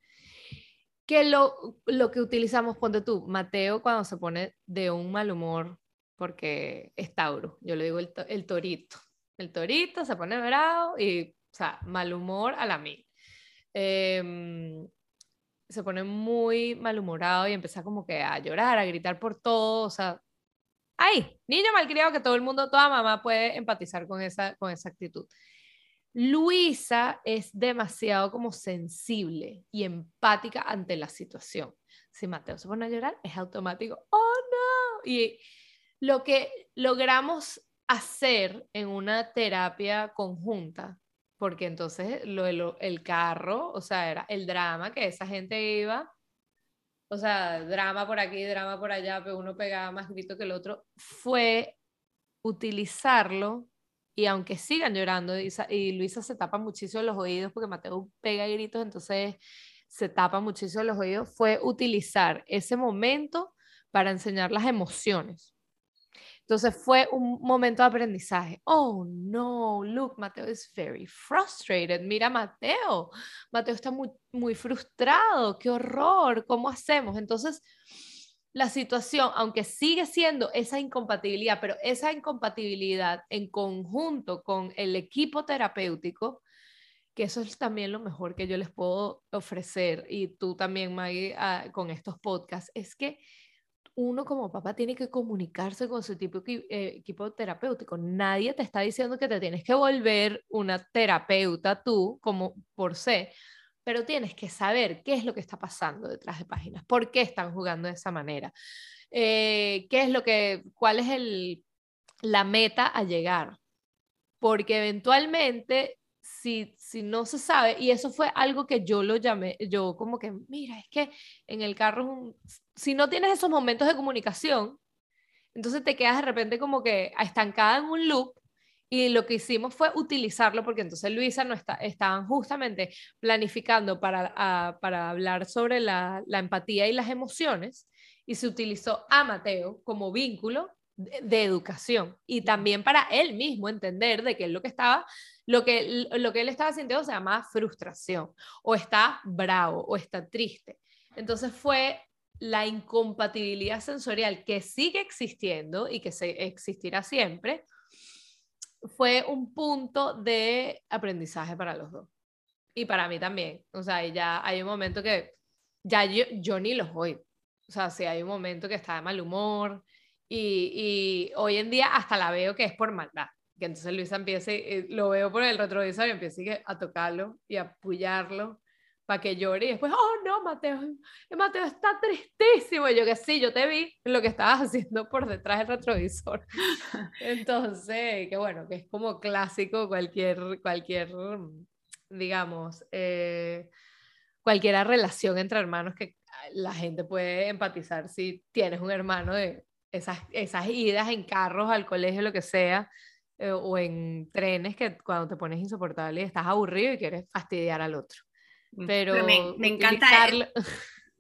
que lo, lo que utilizamos, ponte tú, Mateo cuando se pone de un mal humor, porque es Tauro, yo le digo el, el torito, el torito se pone bravo y, o sea, mal humor a la mil. Em, se pone muy malhumorado y empieza como que a llorar, a gritar por todo, o sea, ay, niño malcriado que todo el mundo, toda mamá puede empatizar con esa, con esa actitud. Luisa es demasiado como sensible y empática ante la situación. Si Mateo se pone a llorar, es automático, oh no. Y lo que logramos hacer en una terapia conjunta, porque entonces lo, el carro, o sea, era el drama que esa gente iba o sea, drama por aquí, drama por allá, pero uno pegaba más grito que el otro, fue utilizarlo y aunque sigan llorando y, Luisa se tapa muchísimo los oídos porque Mateo pega gritos, entonces se tapa muchísimo los oídos, fue utilizar ese momento para enseñar las emociones. Entonces fue un momento de aprendizaje. Oh, no, look, Mateo is very frustrated. Mira, Mateo, Mateo está muy, muy frustrado. Qué horror, ¿cómo hacemos? Entonces, la situación, aunque sigue siendo esa incompatibilidad, pero esa incompatibilidad en conjunto con el equipo terapéutico, que eso es también lo mejor que yo les puedo ofrecer, y tú también, Maggie, ah, con estos podcasts, es que uno como papá tiene que comunicarse con su tipo, eh, equipo terapéutico. Nadie te está diciendo que te tienes que volver una terapeuta tú, como por ser, pero tienes que saber qué es lo que está pasando detrás de páginas, por qué están jugando de esa manera, eh, qué es lo que, cuál es el, la meta a llegar, porque eventualmente si, si no se sabe, y eso fue algo que yo lo llamé, yo como que, mira, es que en el carro, si no tienes esos momentos de comunicación, entonces te quedas de repente como que estancada en un loop y lo que hicimos fue utilizarlo porque entonces Luisa no está, estaban justamente planificando para, para hablar sobre la, la, empatía y las emociones y se utilizó a Mateo como vínculo de, educación y también para él mismo entender de que lo que estaba, lo que, lo que él estaba sintiendo se llama frustración o está bravo o está triste. Entonces fue la incompatibilidad sensorial que sigue existiendo y que se existirá siempre, fue un punto de aprendizaje para los dos. Y para mí también. O sea, ya hay un momento que ya yo, yo ni los voy. O sea, si hay un momento que está de mal humor y, y, hoy en día hasta la veo que es por maldad. Que entonces Luisa empiece, eh, lo veo por el retrovisor y empiece a tocarlo y a apoyarlo para que llore y después, oh no, Mateo, Mateo está tristísimo. Y yo que sí, yo te vi lo que estabas haciendo por detrás del retrovisor. Entonces, que bueno, que es como clásico cualquier, cualquier digamos, eh, cualquier relación entre hermanos que la gente puede empatizar si tienes un hermano de esas, esas idas en carros al colegio, lo que sea, eh, o en trenes que cuando te pones insoportable y estás aburrido y quieres fastidiar al otro. Mm. Pero, me, encanta.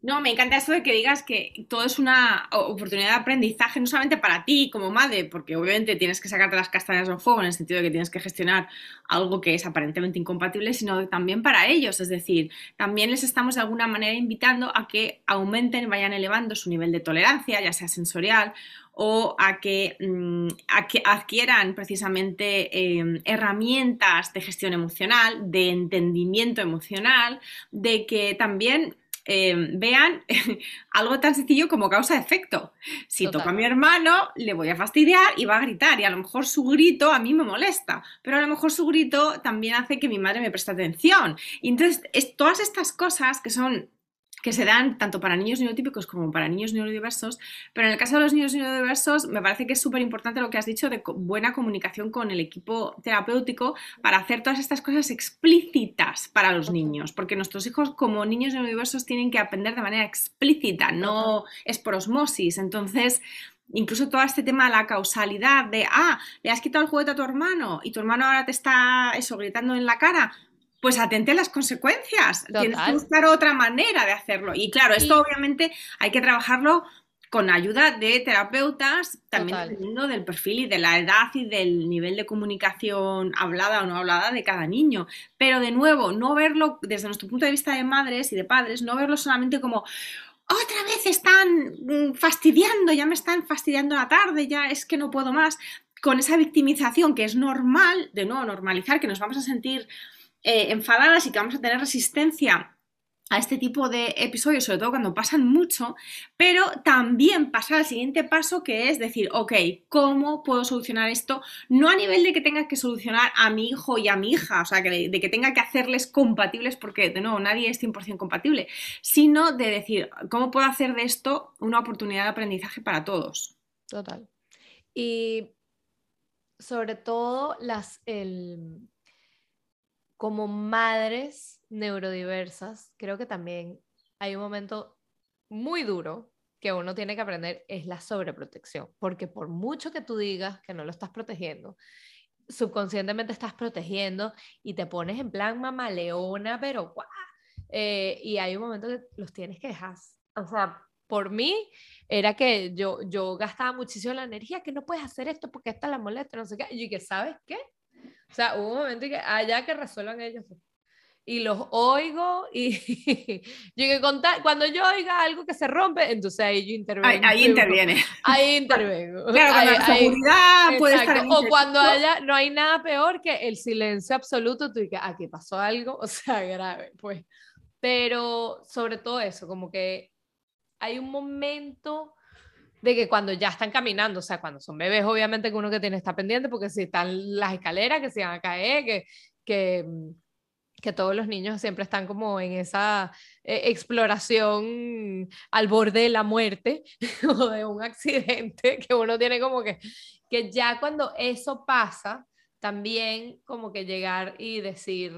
No, me encanta eso de que digas que todo es una oportunidad de aprendizaje, no solamente para ti como madre, porque obviamente tienes que sacarte las castañas del fuego en el sentido de que tienes que gestionar algo que es aparentemente incompatible, sino también para ellos. Es decir, también les estamos de alguna manera invitando a que aumenten, vayan elevando su nivel de tolerancia, ya sea sensorial o a que, mm, que adquieran precisamente em, herramientas de gestión emocional, de entendimiento emocional, de que también em, vean algo tan sencillo como causa-efecto. Si toca a mi hermano, le voy a fastidiar y va a gritar y a lo mejor su grito a mí me molesta, pero a lo mejor su grito también hace que mi madre me preste atención. Y entonces, es, todas estas cosas que son que se dan tanto para niños neurotípicos como para niños neurodiversos, pero en el caso de los niños neurodiversos me parece que es súper importante lo que has dicho de buena comunicación con el equipo terapéutico para hacer todas estas cosas explícitas para los niños, porque nuestros hijos como niños neurodiversos tienen que aprender de manera explícita, no es por osmosis, entonces incluso todo este tema de la causalidad de, ah, le has quitado el juguete a tu hermano y tu hermano ahora te está eso gritando en la cara, pues atente a las consecuencias. Tienes que buscar otra manera de hacerlo. Y claro, esto obviamente hay que trabajarlo con ayuda de terapeutas, también dependiendo del perfil y de la edad y del nivel de comunicación hablada o no hablada de cada niño. Pero de nuevo, no verlo desde nuestro punto de vista de madres y de padres, no verlo solamente como otra vez están mm, fastidiando, ya me están fastidiando la tarde, ya es que no puedo más, con esa victimización que es normal, de nuevo, normalizar que nos vamos a sentir eh, enfadadas y que vamos a tener resistencia a este tipo de episodios, sobre todo cuando pasan mucho, pero también pasar al siguiente paso que es decir, ok, ¿cómo puedo solucionar esto? No a nivel de que tenga que solucionar a mi hijo y a mi hija, o sea, que de, que tenga que hacerles compatibles, porque de nuevo nadie es 100% compatible, sino de decir, ¿cómo puedo hacer de esto una oportunidad de aprendizaje para todos? Total. Y sobre todo las, el, como madres neurodiversas, creo que también hay un momento muy duro que uno tiene que aprender, es la sobreprotección, porque por mucho que tú digas que no lo estás protegiendo, subconscientemente estás protegiendo y te pones en plan mamaleona, pero ¡guau! Eh, y hay un momento que los tienes que dejar. O sea, por mí era que yo, yo gastaba muchísimo la energía, que no puedes hacer esto porque esta la molesta, no sé qué. Y que, ¿sabes qué? O sea, hubo un momento en que allá que resuelvan ellos y los oigo y yo que contar, cuando yo oiga algo que se rompe, entonces ahí yo intervengo. Ahí, interviene. Ahí intervengo. Claro, cuando la seguridad puede estar O cuando haya, no hay nada peor que el silencio absoluto, tú dices, aquí ah, pasó algo, o sea, grave, pues. Pero sobre todo eso, como que hay un momento de que cuando ya están caminando, o sea, cuando son bebés, obviamente que uno que tiene está pendiente, porque si están las escaleras que se van a caer, que, que que todos los niños siempre están como en esa eh, exploración al borde de la muerte o de un accidente, que uno tiene como que, que ya cuando eso pasa, también como que llegar y decir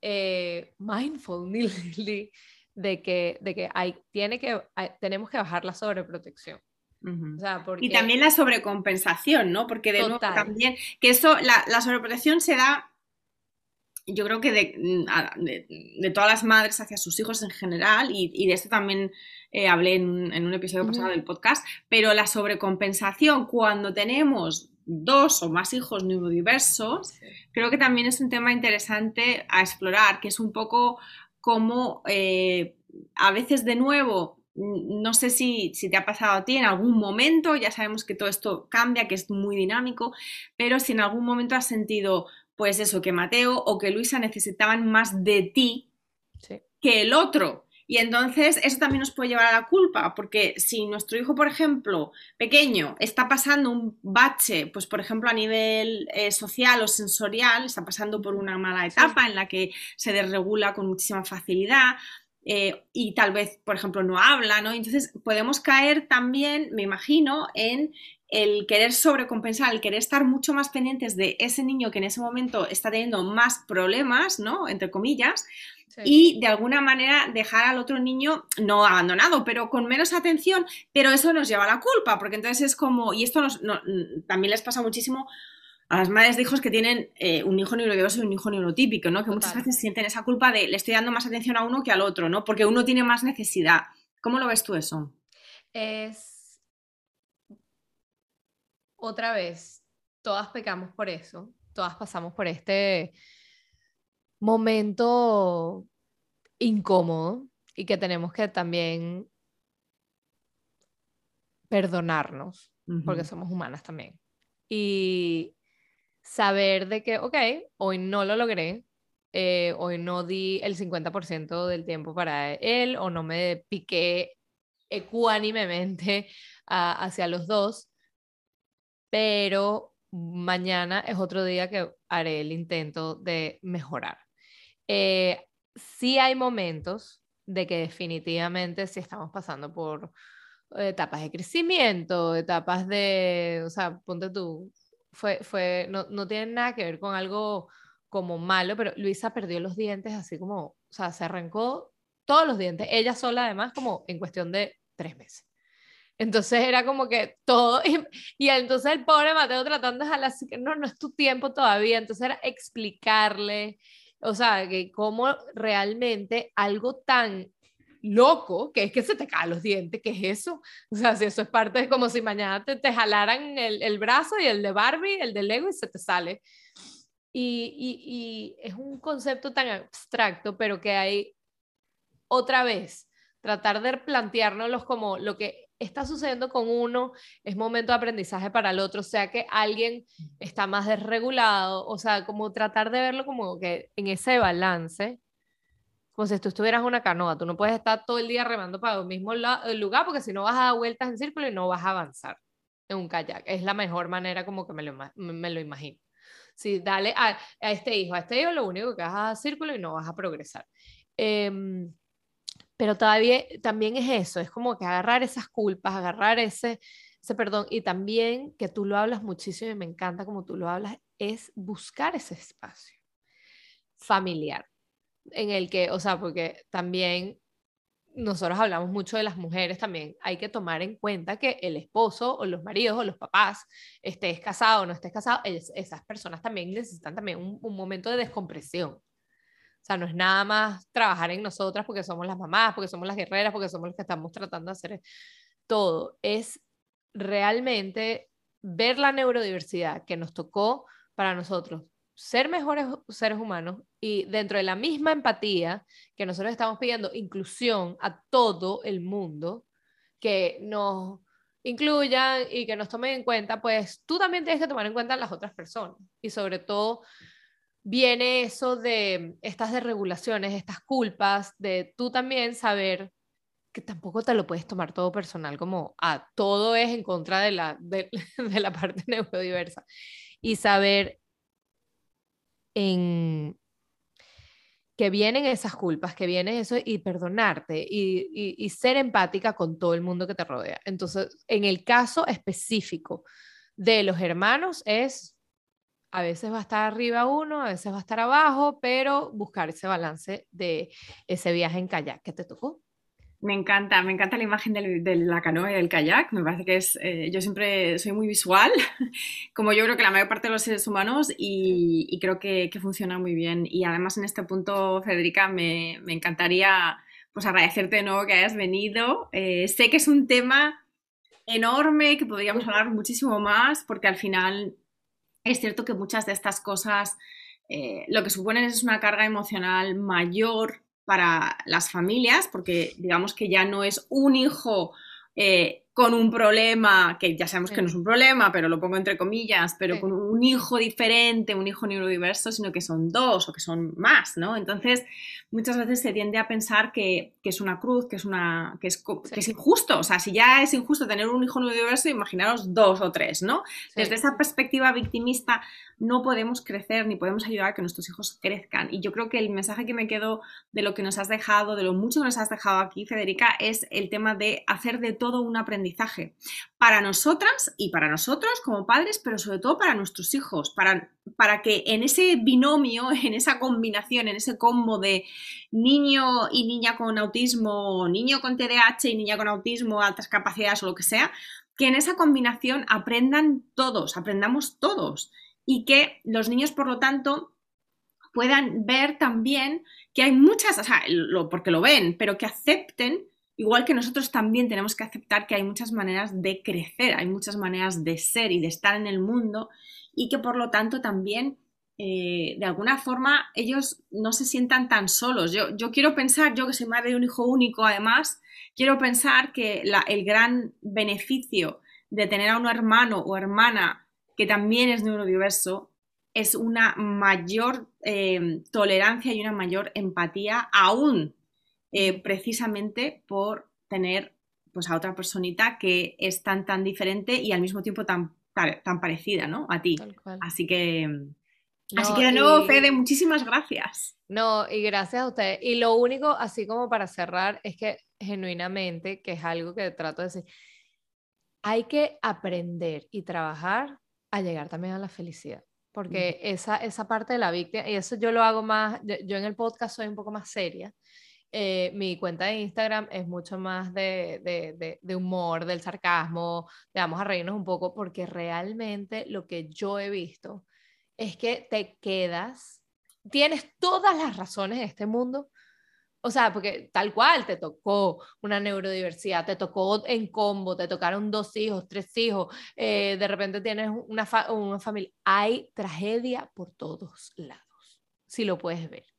eh, mindfully de que, de que hay, tiene que, tenemos que bajar la sobreprotección. Y también la sobrecompensación, ¿no? Porque de nuevo también, que eso, la, la sobreprotección se da yo creo que mm, de, de, todas las madres hacia sus hijos en general, y, de esto también eh, hablé en un, episodio pasado del podcast, pero la sobrecompensación cuando tenemos dos o más hijos neurodiversos, creo que también es un tema interesante a explorar, que es un poco como eh, a veces de nuevo no sé si, si, te ha pasado a ti en algún momento, ya sabemos que todo esto cambia, que es muy dinámico, pero si en algún momento has sentido, pues eso, que Mateo o que Luisa necesitaban más de ti que el otro. Y entonces eso también nos puede llevar a la culpa, porque si nuestro hijo, por ejemplo, pequeño, está pasando un bache, pues por ejemplo a nivel eh, social o sensorial, está pasando por una mala etapa en la que se desregula con muchísima facilidad, eh, y tal vez, por ejemplo, no habla, ¿no? Entonces podemos caer también, me imagino, en el querer sobrecompensar, el querer estar mucho más pendientes de ese niño que en ese momento está teniendo más problemas, ¿no? Entre comillas, y de alguna manera dejar al otro niño no abandonado, pero con menos atención, pero eso nos lleva a la culpa, porque entonces es como, y esto nos, también les pasa muchísimo a las madres de hijos que tienen eh, un hijo neurodiverso y un hijo neurotípico, ¿no? Que muchas veces sienten esa culpa de le estoy dando más atención a uno que al otro, ¿no? Porque uno tiene más necesidad. ¿Cómo lo ves tú eso? Es otra vez, todas pecamos por eso, todas pasamos por este momento incómodo y que tenemos que también perdonarnos, porque somos humanas también. Y saber de que, ok, hoy no lo logré, eh, hoy no di el 50% del tiempo para él o no me piqué ecuánimemente hacia los dos, pero mañana es otro día que haré el intento de mejorar. Eh, sí hay momentos de que definitivamente sí estamos pasando por etapas de crecimiento, etapas de, o sea, ponte tú, fue, fue, no, no tiene nada que ver con algo como malo, pero Luisa perdió los dientes así como, o sea, se arrancó todos los dientes, ella sola además como en cuestión de tres meses. Entonces era como que todo, y, entonces el pobre Mateo tratando de jalar, así que no, no es tu tiempo todavía, entonces era explicarle, o sea, que cómo realmente algo tan loco, que es que se te caen los dientes, ¿qué es eso? O sea, si eso es parte, es como si mañana te, te jalaran el, el, brazo y el de Barbie, el de Lego y se te sale. Y, y, y es un concepto tan abstracto, pero que hay otra vez, tratar de planteárnoslos como lo que está sucediendo con uno, es momento de aprendizaje para el otro, sea que alguien está más desregulado, o sea, como tratar de verlo como que en ese balance, como si tú estuvieras en una canoa, tú no puedes estar todo el día remando para el mismo lugar porque si no vas a dar vueltas en círculo y no vas a avanzar en un kayak. Es la mejor manera como que me lo, me lo imagino. Si dale a, a, este hijo, a este hijo lo único que vas a dar círculo y no vas a progresar. Eh, pero todavía también es eso, es como que agarrar esas culpas, agarrar ese, ese perdón y también que tú lo hablas muchísimo y me encanta como tú lo hablas, es buscar ese espacio familiar en el que, o sea, porque también nosotros hablamos mucho de las mujeres también, hay que tomar en cuenta que el esposo o los maridos o los papás, estés casado o no estés casado, esas personas también necesitan también un, un, momento de descompresión. O sea, no es nada más trabajar en nosotras porque somos las mamás, porque somos las guerreras, porque somos los que estamos tratando de hacer todo. Es realmente ver la neurodiversidad que nos tocó para nosotros ser mejores seres humanos y dentro de la misma empatía que nosotros estamos pidiendo inclusión a todo el mundo, que nos incluyan y que nos tomen en cuenta, pues tú también tienes que tomar en cuenta a las otras personas. Y sobre todo viene eso de estas desregulaciones, estas culpas, de tú también saber que tampoco te lo puedes tomar todo personal, como a ah, todo es en contra de la, de, de la parte neurodiversa. Y saber en que vienen esas culpas, que viene eso y perdonarte y, y, ser empática con todo el mundo que te rodea. Entonces, en el caso específico de los hermanos es, a veces va a estar arriba uno, a veces va a estar abajo, pero buscar ese balance de ese viaje en kayak que te tocó. Me encanta, me encanta la imagen de la canoa y del kayak. Me parece que es, eh, yo siempre soy muy visual, como yo creo que la mayor parte de los seres humanos, y, creo que, funciona muy bien. Y además en este punto, Federica, me, encantaría pues agradecerte de nuevo que hayas venido. Eh, sé que es un tema enorme, que podríamos hablar muchísimo más, porque al final es cierto que muchas de estas cosas eh, lo que suponen es una carga emocional mayor para las familias, porque digamos que ya no es un hijo eh, con un problema, que ya sabemos que no es un problema, pero lo pongo entre comillas, pero con un hijo diferente, un hijo neurodiverso, sino que son dos o que son más, ¿no? Entonces, muchas veces se tiende a pensar que, es una cruz, que es, una, que, es, que es injusto. O sea, si ya es injusto tener un hijo neurodiverso, imaginaros dos o tres, ¿no? Desde esa perspectiva victimista, no podemos crecer ni podemos ayudar a que nuestros hijos crezcan. Y yo creo que el mensaje que me quedo de lo que nos has dejado, de lo mucho que nos has dejado aquí, Federica, es el tema de hacer de todo un aprendizaje para nosotras y para nosotros como padres, pero sobre todo para nuestros hijos, para, para que en ese binomio, en esa combinación, en ese combo de niño y niña con autismo, niño con TDAH y niña con autismo, altas capacidades o lo que sea, que en esa combinación aprendan todos, aprendamos todos y que los niños, por lo tanto, puedan ver también que hay muchas, o sea, porque lo ven, pero que acepten Igual que nosotros también tenemos que aceptar que hay muchas maneras de crecer, hay muchas maneras de ser y de estar en el mundo y que por lo tanto también eh, de alguna forma ellos no se sientan tan solos. Yo, yo, quiero pensar, yo que soy madre de un hijo único además, quiero pensar que el gran beneficio de tener a un hermano o hermana que también es neurodiverso es una mayor eh, tolerancia y una mayor empatía aún eh, precisamente por tener pues, a otra personita que es tan, tan diferente y al mismo tiempo tan, tan parecida ¿no? a ti. Así que, así que de nuevo, Fede, muchísimas gracias. No, y gracias a ustedes. Y lo único, así como para cerrar, es que genuinamente, que es algo que trato de decir, hay que aprender y trabajar a llegar también a la felicidad. Porque esa, esa parte de la víctima, y eso yo lo hago más, yo en el podcast soy un poco más seria, eh, mi cuenta de Instagram es mucho más de, humor, del sarcasmo, de vamos a reírnos un poco, porque realmente lo que yo he visto es que te quedas, tienes todas las razones de este mundo, o sea, porque tal cual te tocó una neurodiversidad, te tocó en combo, te tocaron dos hijos, tres hijos, eh, de repente tienes una, una familia. Hay tragedia por todos lados, si lo puedes ver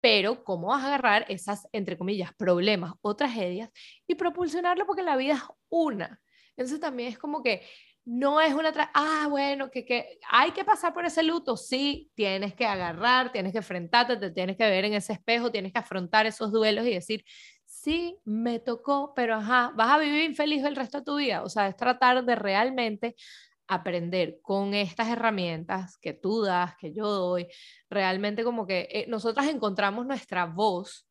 pero cómo vas a agarrar esas, entre comillas, problemas o tragedias y propulsionarlo porque la vida es una. Entonces también es como que no es una, ah, bueno, que, que hay que pasar por ese luto, sí, tienes que agarrar, tienes que enfrentarte, te tienes que ver en ese espejo, tienes que afrontar esos duelos y decir, sí, me tocó, pero ajá, vas a vivir infeliz el resto de tu vida. O sea, es tratar de realmente aprender con estas herramientas que tú das, que yo doy, realmente como que eh, nosotras encontramos nuestra voz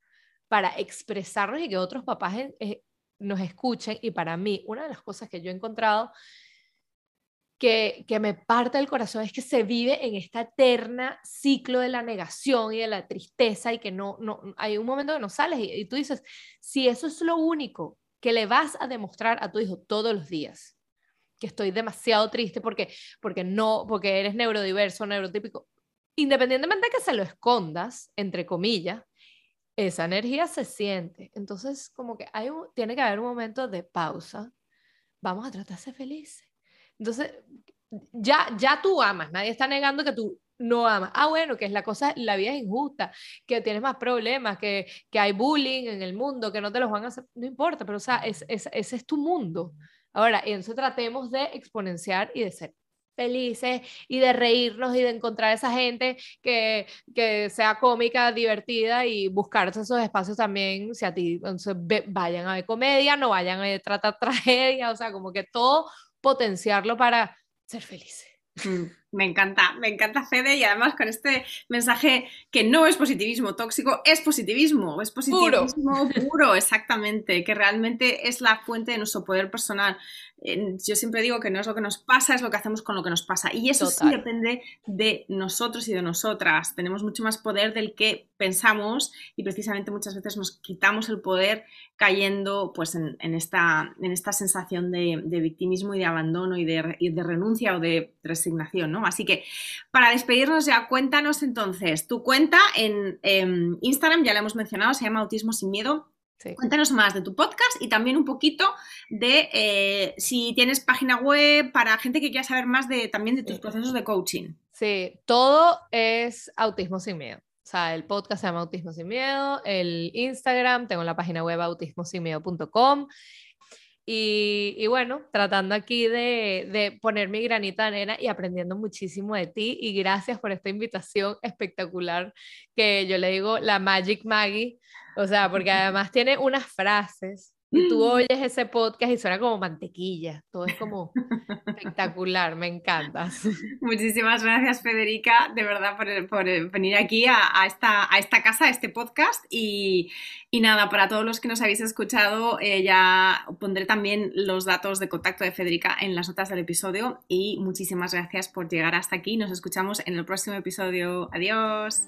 para expresarnos y que otros papás eh, nos escuchen. Y para mí, una de las cosas que yo he encontrado que, que me parte el corazón es que se vive en esta eterna ciclo de la negación y de la tristeza y que no, no hay un momento que no sales y, y tú dices, si eso es lo único que le vas a demostrar a tu hijo todos los días, que estoy demasiado triste porque, porque no, porque eres neurodiverso, neurotípico, independientemente de que se lo escondas, entre comillas, esa energía se siente. Entonces, como que hay tiene que haber un momento de pausa. Vamos a tratar de ser felices. Entonces, ya, ya tú amas, nadie está negando que tú no amas. Ah, bueno, que es la cosa, la vida es injusta, que tienes más problemas, que, que hay bullying en el mundo, que no te los van a hacer, no importa, pero o sea, es, ese es tu mundo. Ahora, entonces tratemos de exponenciar y de ser felices y de reírnos y de encontrar esa gente que, que sea cómica, divertida y buscar esos espacios también, si a ti, entonces vayan a ver comedia, no vayan a tratar tragedia, o sea, como que todo potenciarlo para ser felices. Mm, me encanta, me encanta Fede y además con este mensaje que no es positivismo tóxico, es positivismo, es positivismo puro, exactamente, que realmente es la fuente de nuestro poder personal yo siempre digo que no es lo que nos pasa, es lo que hacemos con lo que nos pasa. Y eso sí depende de nosotros y de nosotras. Tenemos mucho más poder del que pensamos y precisamente muchas veces nos quitamos el poder cayendo pues, en, esta, en esta sensación de, victimismo y de abandono y de, de, renuncia o de resignación. ¿no? Así que para despedirnos ya, cuéntanos entonces, tu cuenta en, en Instagram, ya la hemos mencionado, se llama Autismo sin Miedo Cuéntanos más de tu podcast y también un poquito de eh, si tienes página web para gente que quiera saber más de también de tus procesos de coaching. Sí, todo es autismo sin miedo. O sea, el podcast se llama Autismo sin Miedo, el Instagram, tengo la página web autismosinmiedo.com. Y, y, bueno, tratando aquí de, de, poner mi granita de arena y aprendiendo muchísimo de ti. Y gracias por esta invitación espectacular que yo le digo la Magic Maggie o sea, porque además tiene unas frases y tú oyes ese podcast y suena como mantequilla. Todo es como espectacular, me encanta. Muchísimas gracias, Federica, de verdad, por, venir aquí a, esta, a esta casa, a este podcast. Y, nada, para todos los que nos habéis escuchado, eh, ya pondré también los datos de contacto de Federica en las notas del episodio. Y muchísimas gracias por llegar hasta aquí. Nos escuchamos en el próximo episodio. Adiós.